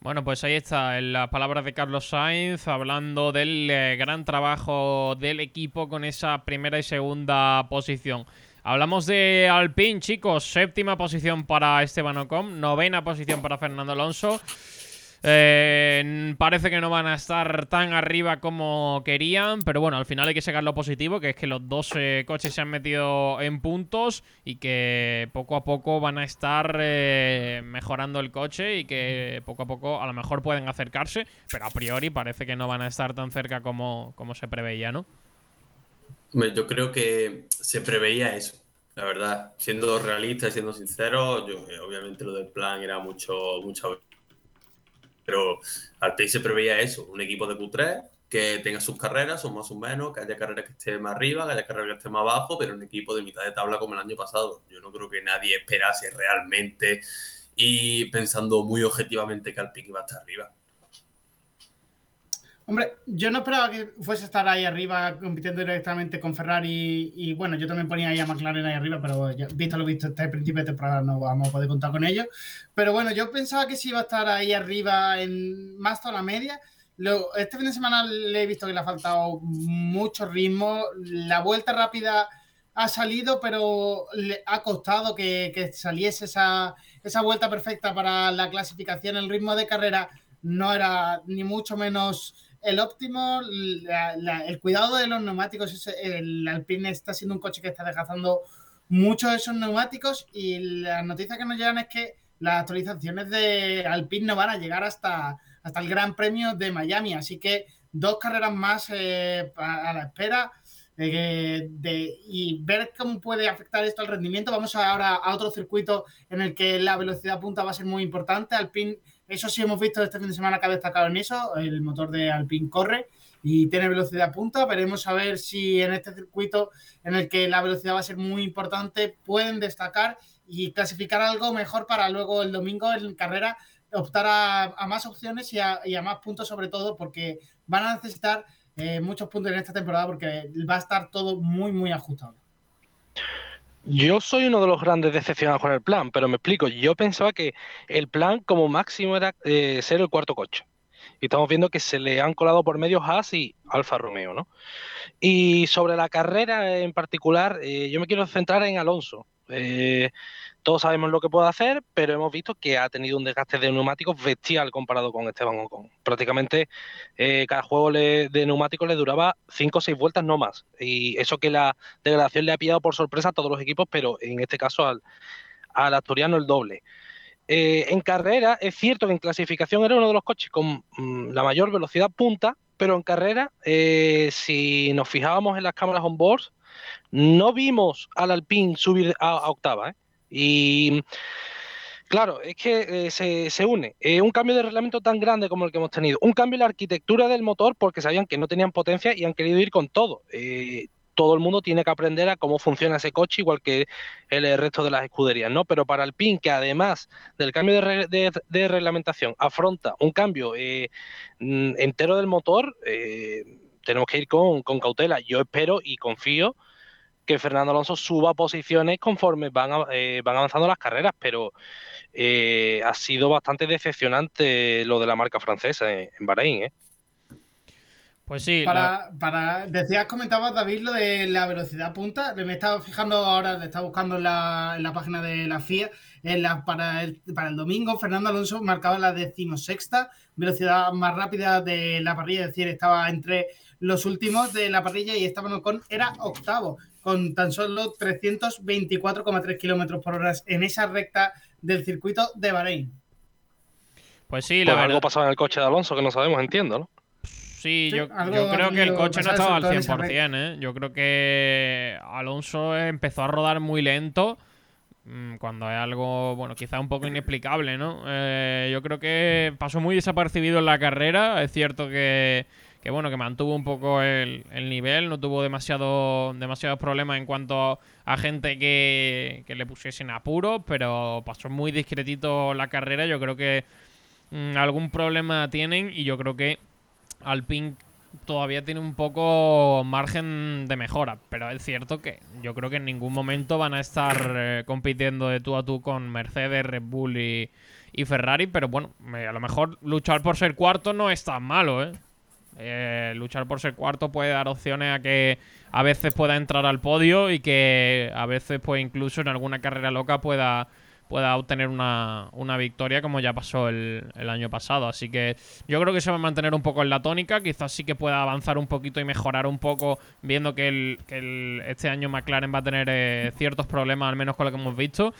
Bueno, pues ahí está las palabras de Carlos Sainz hablando del eh, gran trabajo del equipo con esa primera y segunda posición. Hablamos de Alpine, chicos. Séptima posición para Esteban Ocon. Novena posición para Fernando Alonso. Eh, parece que no van a estar tan arriba como querían, pero bueno, al final hay que sacar lo positivo, que es que los dos eh, coches se han metido en puntos y que poco a poco van a estar eh, mejorando el coche y que poco a poco a lo mejor pueden acercarse, pero a priori parece que no van a estar tan cerca como, como se preveía, ¿no? Yo creo que se preveía eso, la verdad. Siendo realista y siendo sincero, yo, eh, obviamente lo del plan era mucho, mucho. Pero país se preveía eso, un equipo de Q3 que tenga sus carreras, o más o menos, que haya carreras que estén más arriba, que haya carreras que estén más abajo, pero un equipo de mitad de tabla como el año pasado. Yo no creo que nadie esperase realmente y pensando muy objetivamente que Alpine iba a estar arriba. Hombre, yo no esperaba que fuese a estar ahí arriba compitiendo directamente con Ferrari y, bueno, yo también ponía ahí a McLaren ahí arriba, pero visto lo visto, este principio de temporada no vamos a poder contar con ellos. Pero bueno, yo pensaba que sí iba a estar ahí arriba en más toda la media. este fin de semana le he visto que le ha faltado mucho ritmo. La vuelta rápida ha salido, pero le ha costado que, que saliese esa, esa vuelta perfecta para la clasificación. El ritmo de carrera no era ni mucho menos el óptimo, el cuidado de los neumáticos, el Alpine está siendo un coche que está desgastando muchos de esos neumáticos y la noticia que nos llegan es que las actualizaciones de Alpine no van a llegar hasta, hasta el Gran Premio de Miami, así que dos carreras más eh, a la espera. Y ver cómo puede afectar esto al rendimiento. Vamos ahora a otro circuito en el que la velocidad punta va a ser muy importante. Alpine eso sí hemos visto este fin de semana que ha destacado en eso. El motor de Alpine corre y tiene velocidad punta. Veremos a ver si en este circuito en el que la velocidad va a ser muy importante pueden destacar y clasificar algo mejor para luego el domingo en carrera optar a, más opciones y a, más puntos sobre todo porque van a necesitar eh, muchos puntos en esta temporada porque va a estar todo muy muy ajustado. Yo soy uno de los grandes decepcionados con el plan, pero me explico. Yo pensaba que el plan como máximo era eh, ser el cuarto coche. Y estamos viendo que se le han colado por medio Haas y Alfa Romeo, ¿no? Y sobre la carrera en particular, eh, yo me quiero centrar en Alonso. Eh, todos sabemos lo que puede hacer, pero hemos visto que ha tenido un desgaste de neumáticos bestial comparado con Esteban Ocon. Prácticamente eh, cada juego de neumáticos le duraba 5 o 6 vueltas, no más. Y eso que la degradación le ha pillado por sorpresa a todos los equipos, pero en este caso al, asturiano el doble. Eh, en carrera, es cierto que en clasificación era uno de los coches con mm, la mayor velocidad punta, pero en carrera, si nos fijábamos en las cámaras on board, no vimos al Alpine subir a, octava. Y claro, es que eh, se, une eh, un cambio de reglamento tan grande como el que hemos tenido, un cambio en la arquitectura del motor porque sabían que no tenían potencia y han querido ir con todo. Eh, todo el mundo tiene que aprender a cómo funciona ese coche, igual que el resto de las escuderías, ¿no? Pero para el PIN, que además del cambio de, reglamentación afronta un cambio mm, entero del motor, tenemos que ir con, con cautela. Yo espero y confío que Fernando Alonso suba posiciones conforme van, eh, van avanzando las carreras, pero eh, ha sido bastante decepcionante lo de la marca francesa en, Bahrein. ¿eh? Pues sí. Para, para, decías, comentabas David lo de la velocidad punta. Me he estado fijando ahora, me estaba buscando en la, página de la FIA. En la, para, el, para el domingo, Fernando Alonso marcaba la decimosexta velocidad más rápida de la parrilla, es decir, estaba entre los últimos de la parrilla y Esteban con era octavo, con tan solo 324,3 kilómetros por hora en esa recta del circuito de Bahrein. Pues sí, la pues algo pasaba en el coche de Alonso que no sabemos, entiendo, ¿no? Sí, yo, creo que el coche no estaba al 100%, ¿eh? Yo creo que Alonso empezó a rodar muy lento mm, cuando es algo, bueno, quizá un poco inexplicable, ¿no? Eh, yo creo que pasó muy desapercibido en la carrera. Es cierto que, que bueno, que mantuvo un poco el, nivel, no tuvo demasiado, demasiados problemas en cuanto a gente que, que le pusiesen apuro, pero pasó muy discretito la carrera. Yo creo que mm, algún problema tienen y yo creo que Alpine todavía tiene un poco margen de mejora, pero es cierto que yo creo que en ningún momento van a estar eh, compitiendo de tú a tú con Mercedes, Red Bull y, Ferrari, pero bueno, a lo mejor luchar por ser cuarto no es tan malo, ¿eh? ¿Eh? luchar por ser cuarto puede dar opciones a que a veces pueda entrar al podio y que a veces pues incluso en alguna carrera loca pueda pueda obtener una, victoria como ya pasó el, año pasado. Así que yo creo que se va a mantener un poco en la tónica. Quizás sí que pueda avanzar un poquito y mejorar un poco, viendo que, el, este año McLaren va a tener eh, ciertos problemas, al menos con lo que hemos visto.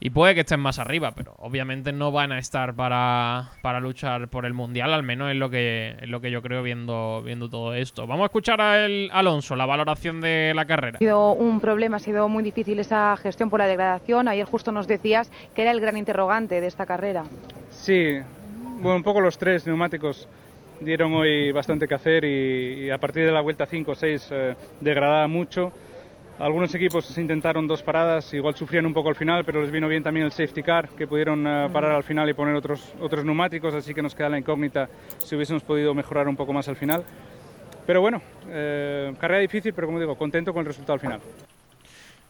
Y puede que estén más arriba, pero obviamente no van a estar para, para luchar por el Mundial, al menos es lo que, es lo que yo creo viendo, viendo todo esto. Vamos a escuchar a el Alonso, la valoración de la carrera. Ha sido un problema, ha sido muy difícil esa gestión por la degradación. Ayer justo nos decías que era el gran interrogante de esta carrera. Sí, bueno, un poco los tres neumáticos dieron hoy bastante que hacer y, a partir de la vuelta 5 o 6 eh, degradaba mucho. Algunos equipos intentaron dos paradas, igual sufrían un poco al final, pero les vino bien también el safety car, que pudieron eh, parar al final y poner otros, otros neumáticos, así que nos queda la incógnita si hubiésemos podido mejorar un poco más al final. Pero bueno, eh, carrera difícil, pero como digo, contento con el resultado al final.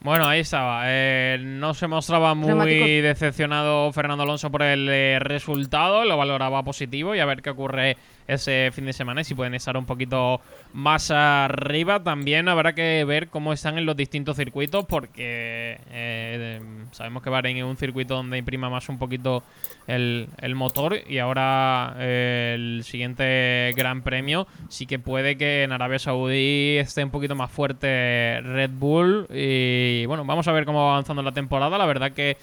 Bueno, ahí estaba. Eh, no se mostraba muy decepcionado Fernando Alonso por el resultado, lo valoraba positivo y a ver qué ocurre ese fin de semana y si pueden estar un poquito más arriba. También habrá que ver cómo están en los distintos circuitos porque eh, sabemos que Bahrein es un circuito donde imprima más un poquito el, motor y ahora eh, el siguiente Gran Premio sí que puede que en Arabia Saudí esté un poquito más fuerte Red Bull y bueno, vamos a ver cómo va avanzando la temporada. La verdad que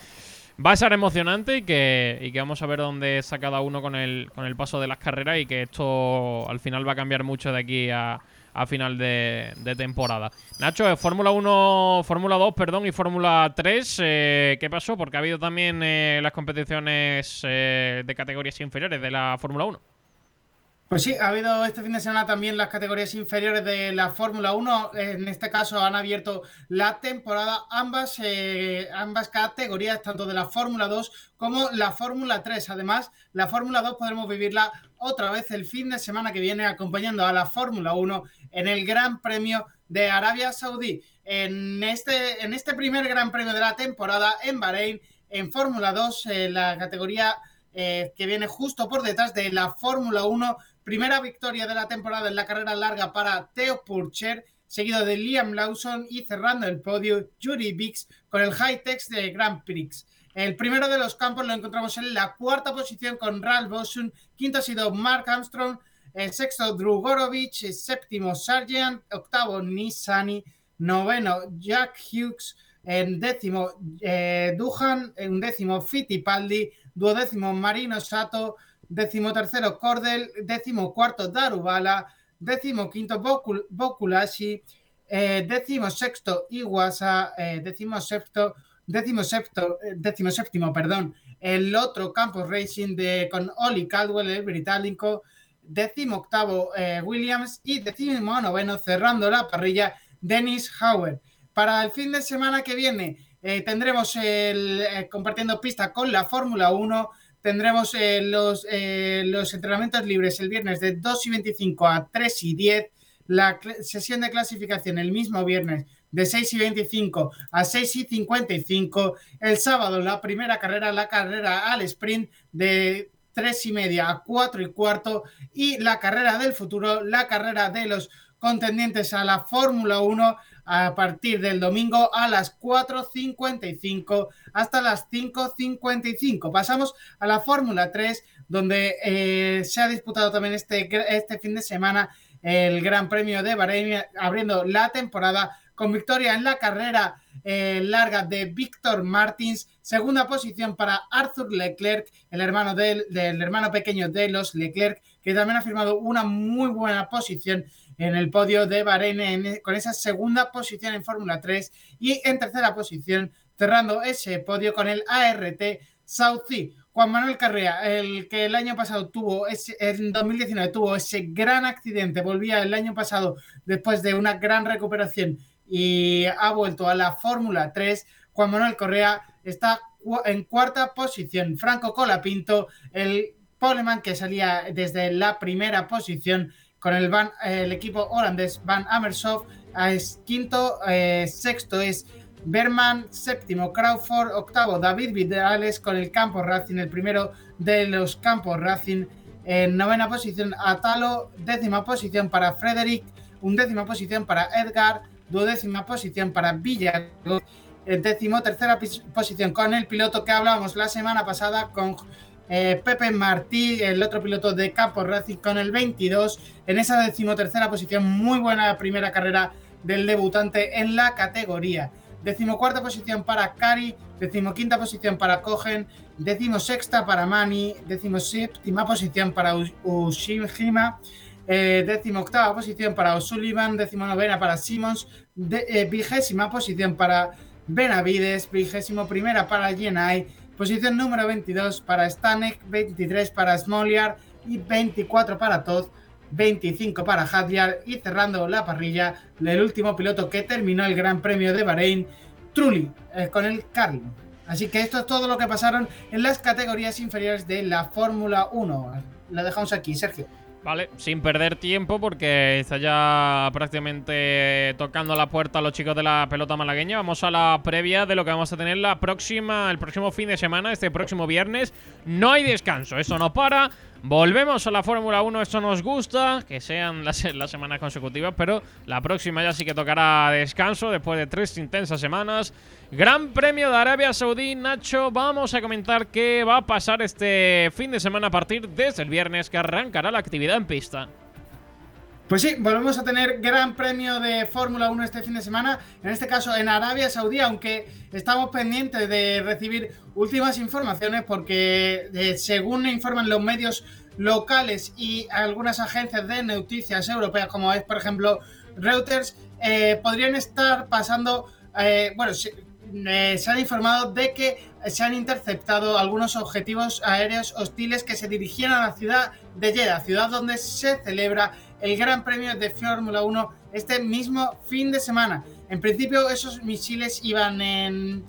va a ser emocionante y que, que vamos a ver dónde está cada uno con el, con el paso de las carreras y que esto al final va a cambiar mucho de aquí a, final de, temporada. Nacho, eh, Fórmula 1, Fórmula 2, perdón, y Fórmula 3, eh, ¿qué pasó? Porque ha habido también eh, las competiciones de categorías inferiores de la Fórmula 1. Pues sí, ha habido este fin de semana también las categorías inferiores de la Fórmula 1. En este caso han abierto la temporada ambas, eh, ambas categorías, tanto de la Fórmula 2 como la Fórmula 3. Además, la Fórmula 2 podremos vivirla otra vez el fin de semana que viene acompañando a la Fórmula 1 en el Gran Premio de Arabia Saudí. En este, en este primer Gran Premio de la temporada en Bahrein, en Fórmula 2, eh, la categoría eh, que viene justo por detrás de la Fórmula 1 Primera victoria de la temporada en la carrera larga para Theo Purcher, seguido de Liam Lawson y cerrando el podio Yuri Bix con el high text de Grand Prix. El primero de los campos lo encontramos en la cuarta posición con Ralph Bosun, quinto ha sido Mark Armstrong, el sexto Drew Gorovich, séptimo Sargent, octavo Nissani, noveno Jack Hughes, en décimo eh, Duhan, en décimo Fittipaldi, duodécimo Marino Sato, décimo tercero Cordel, Darubala, décimo quinto Bokulashi, eh, décimo sexto Iwasa, eh, eh, séptimo, perdón, el otro Campos Racing de, con Oli Caldwell, el británico, décimo octavo eh, Williams y décimo noveno cerrando la parrilla Dennis Howard. Para el fin de semana que viene tendremos el compartiendo pista con la Fórmula 1 Tendremos eh, los, eh, los entrenamientos libres el viernes de 2 y 25 a 3 y 10. la sesión de clasificación el mismo viernes de 6 y 25 a 6 y 55. El sábado la primera carrera, la carrera al sprint de 3 y media a 4 y cuarto y la carrera del futuro, la carrera de los contendientes a la Fórmula 1 a partir del domingo a las 4.55 hasta las 5.55. Pasamos a la Fórmula 3, donde eh, se ha disputado también este, este fin de semana el Gran Premio de Bahrein, abriendo la temporada con victoria en la carrera eh, larga de Víctor Martins, segunda posición para Arthur Leclerc, el hermano del, del hermano pequeño de los Leclerc, que también ha firmado una muy buena posición en el podio de Bahrein con esa segunda posición en Fórmula 3 y en tercera posición cerrando ese podio con el ART South Sea. Juan Manuel Carrea, el que el año pasado tuvo, ese, en 2019 tuvo ese gran accidente, volvía el año pasado después de una gran recuperación y ha vuelto a la Fórmula 3. Juan Manuel Correa está en cuarta posición. Franco Colapinto, el poleman que salía desde la primera posición, con el, van, el equipo holandés Van Amersfoort. Es quinto, eh, sexto es Berman, séptimo Crawford, octavo David Vidales con el campo Racing, el primero de los campos Racing. En novena posición Atalo, décima posición para Frederick, undécima posición para Edgar, duodécima posición para Villarreal, décimo tercera posición con el piloto que hablábamos la semana pasada con eh, Pepe Martí, el otro piloto de Campo Racing con el 22, en esa decimotercera posición, muy buena primera carrera del debutante en la categoría. Decimocuarta posición para Kari, decimoquinta posición para Cogen, decimosexta para Mani, decimoséptima posición para Ushima, eh, decimoctava posición para O'Sullivan, decimonovena para Simmons, eh, vigésima posición para Benavides, vigésimo primera para Jenai, Posición número 22 para Stanek, 23 para Smoliar y 24 para Todd, 25 para Hadjar y cerrando la parrilla el último piloto que terminó el Gran Premio de Bahrein, Trulli, eh, con el Carlin. Así que esto es todo lo que pasaron en las categorías inferiores de la Fórmula 1. Lo dejamos aquí, Sergio. Vale, sin perder tiempo porque está ya prácticamente tocando la puerta a los chicos de la pelota malagueña. Vamos a la previa de lo que vamos a tener la próxima, el próximo fin de semana, este próximo viernes. No hay descanso, eso no para. Volvemos a la Fórmula 1, esto nos gusta, que sean las, semanas consecutivas, pero la próxima ya sí que tocará descanso después de tres intensas semanas. Gran Premio de Arabia Saudí, Nacho, vamos a comentar qué va a pasar este fin de semana a partir desde el viernes que arrancará la actividad en pista. Pues sí, volvemos a tener Gran Premio de Fórmula 1 este fin de semana, en este caso en Arabia Saudí, aunque estamos pendientes de recibir últimas informaciones porque eh, según informan los medios locales y algunas agencias de noticias europeas, como es por ejemplo Reuters, eh, podrían estar pasando, eh, bueno, se, se, han informado de que se han interceptado algunos objetivos aéreos hostiles que se dirigían a la ciudad de Jeddah, ciudad donde se celebra el Gran Premio de Fórmula 1 este mismo fin de semana. En principio esos misiles iban en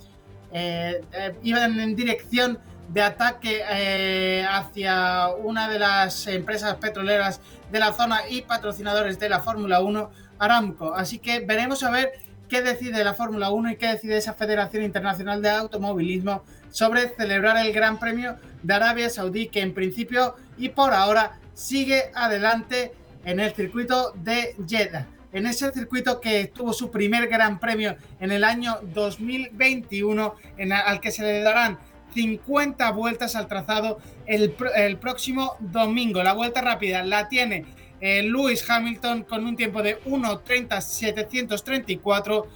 eh, eh, iban en dirección de ataque eh, hacia una de las empresas petroleras de la zona y patrocinadores de la Fórmula 1, Aramco. Así que veremos a ver qué decide la Fórmula 1 y qué decide esa Federación Internacional de Automovilismo sobre celebrar el Gran Premio de Arabia Saudí, que en principio y por ahora sigue adelante en el circuito de Jeddah en ese circuito que tuvo su primer gran premio en el año 2021, en al que se le darán 50 vueltas al trazado el, próximo domingo. La vuelta rápida la tiene eh, Lewis Hamilton con un tiempo de 1.30.734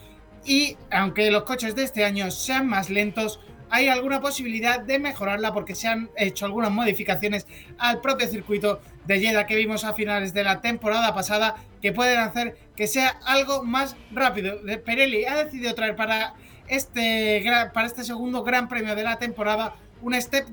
y aunque los coches de este año sean más lentos, hay alguna posibilidad de mejorarla porque se han hecho algunas modificaciones al propio circuito de Jeddah que vimos a finales de la temporada pasada que pueden hacer que sea algo más rápido. Pirelli ha decidido traer para este, para este segundo gran premio de la temporada un step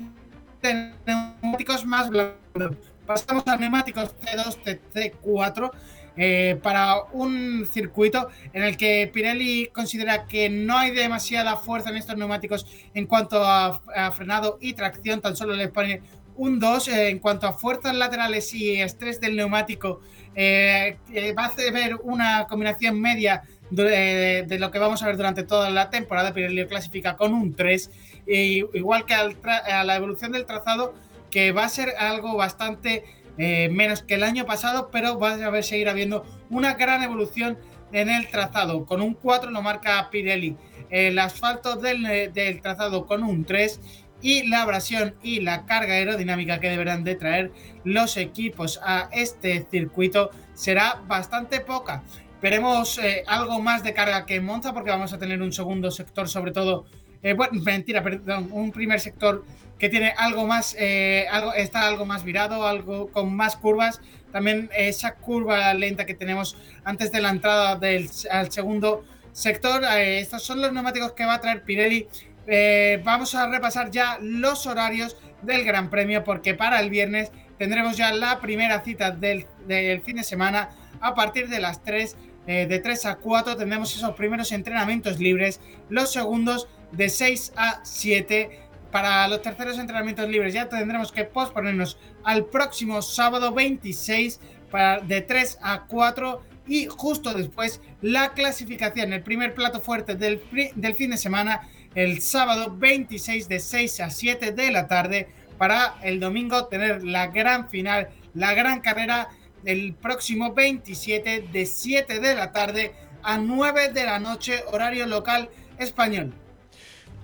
de neumáticos más blandos. Pasamos a neumáticos C2, C4 eh, para un circuito en el que Pirelli considera que no hay demasiada fuerza en estos neumáticos en cuanto a, frenado y tracción, tan solo le pone un 2 eh, en cuanto a fuerzas laterales y estrés del neumático. eh, va a hacer una combinación media de, lo que vamos a ver durante toda la temporada. Pirelli clasifica con un 3, y, igual que a la evolución del trazado, que va a ser algo bastante eh, menos que el año pasado, pero va a haber, seguir habiendo una gran evolución en el trazado. Con un 4 lo marca Pirelli. El asfalto del, eh, trazado con un 3 y la abrasión y la carga aerodinámica que deberán de traer los equipos a este circuito será bastante poca. Veremos eh, algo más de carga que en Monza porque vamos a tener un segundo sector sobre todo, bueno, mentira, perdón, un primer sector que tiene algo más, eh, algo, está algo más virado, algo con más curvas. También esa curva lenta que tenemos antes de la entrada del, al segundo sector. eh, estos son los neumáticos que va a traer Pirelli. Eh, vamos a repasar ya los horarios del Gran Premio porque para el viernes tendremos ya la primera cita del, del fin de semana a partir de las 3. eh, de 3 a 4 tendremos esos primeros entrenamientos libres, los segundos de 6 a 7 para los terceros entrenamientos libres ya tendremos que posponernos al próximo sábado 26 para, de 3 a 4 y justo después la clasificación, el primer plato fuerte del, del fin de semana, el sábado 26 de 6 a 7 de la tarde para el domingo tener la gran final, la gran carrera el próximo 27 de 7 de la tarde a 9 de la noche horario local español.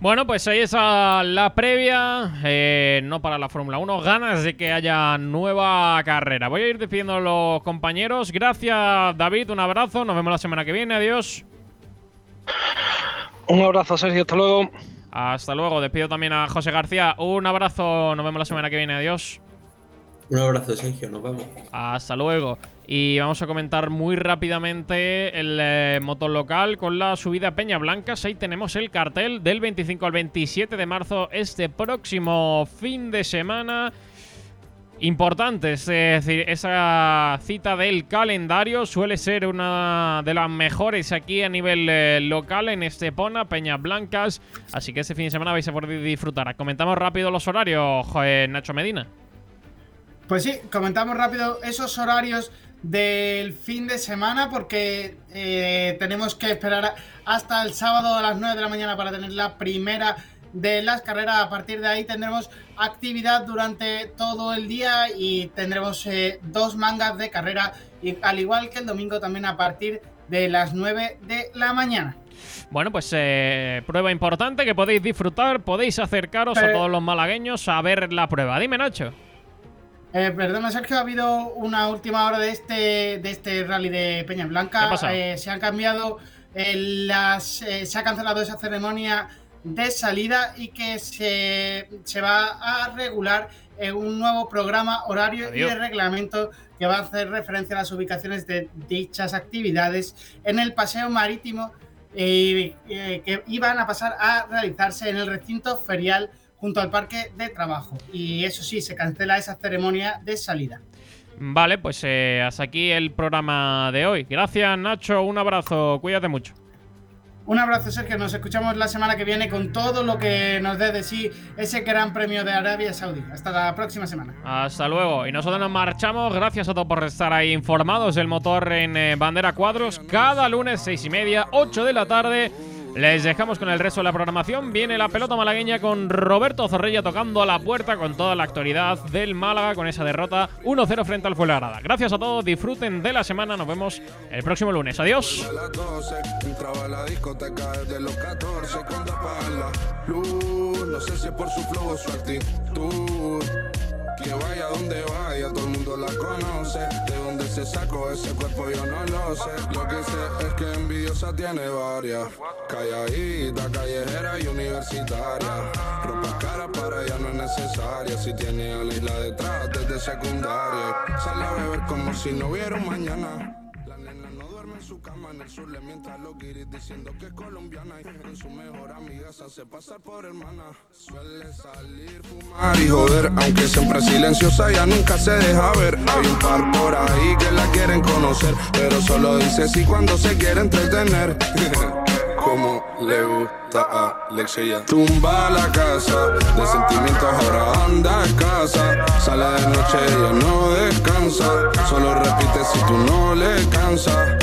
Bueno, pues ahí está la previa, eh, no para la Fórmula 1, ganas de que haya nueva carrera. Voy a ir despidiendo a los compañeros. Gracias, David, un abrazo, nos vemos la semana que viene, adiós. Un abrazo, Sergio, hasta luego. Hasta luego, despido también a José García, un abrazo, nos vemos la semana que viene, adiós. Un abrazo, Sergio, nos vemos. Hasta luego. Y vamos a comentar muy rápidamente el eh, motor local con la subida a Peña Blancas. Ahí tenemos el cartel del 25 al 27 de marzo, este próximo fin de semana. Importante, es decir, esa cita del calendario suele ser una de las mejores aquí a nivel eh, local en Estepona, Peñas Blancas. Así que este fin de semana vais a poder disfrutar. Comentamos rápido los horarios, Nacho Medina. Pues sí, comentamos rápido esos horarios del fin de semana porque eh, tenemos que esperar hasta el sábado a las 9 de la mañana para tener la primera de las carreras. A partir de ahí tendremos actividad durante todo el día y tendremos eh, dos mangas de carrera, y, al igual que el domingo también a partir de las 9 de la mañana. Bueno, pues eh, prueba importante que podéis disfrutar, podéis acercaros a todos los malagueños a ver la prueba. Dime, Nacho. Eh, perdona, Sergio, ha habido una última hora de este, de este rally de Peña Blanca. Eh, se han cambiado eh, las. eh, se ha cancelado esa ceremonia de salida y que se, se va a regular en un nuevo programa horario Adiós. y de reglamento que va a hacer referencia a las ubicaciones de dichas actividades en el paseo marítimo que iban a pasar a realizarse en el recinto ferial junto al parque de trabajo. Y eso sí, se cancela esa ceremonia de salida. Vale, pues eh, hasta aquí el programa de hoy. Gracias, Nacho. Un abrazo. Cuídate mucho. Un abrazo, Sergio. Nos escuchamos la semana que viene con todo lo que nos dé de sí ese gran premio de Arabia Saudí. Hasta la próxima semana. Hasta luego. Y nosotros nos marchamos. Gracias a todos por estar ahí informados del motor en eh, bandera cuadros. Cada lunes, seis y media, 8 de la tarde. Les dejamos con el resto de la programación. Viene la pelota malagueña con Roberto Zorrilla tocando a la puerta con toda la actualidad del Málaga con esa derrota 1-0 frente al Fuenlabrada. Gracias a todos, disfruten de la semana. Nos vemos el próximo lunes. Adiós. a las 12 Entraba a la discoteca desde los 14 Cuando apagan la luz No sé si es por su flow o su actitud Que vaya donde vaya, todo el mundo la conoce. De dónde se sacó ese cuerpo yo no lo sé. Lo que sé es que envidiosa tiene varias. Calladita, callejera y universitaria. Ropa cara para ella no es necesaria. Si tiene a Leila detrás desde secundaria Sale a beber como si no hubiera mañana su cama en el sur le mientras los guiris diciendo que es colombiana y con su mejor amiga se hace pasar por hermana. Suele salir, fumar y joder, aunque siempre silenciosa ya nunca se deja ver. Hay un par por ahí que la quieren conocer, pero solo dice sí cuando se quiere entretener. Como le gusta a Alexia. Tumba la casa, de sentimientos ahora anda escasa. Sale de noche y no descansa, solo repite si tú no le cansas.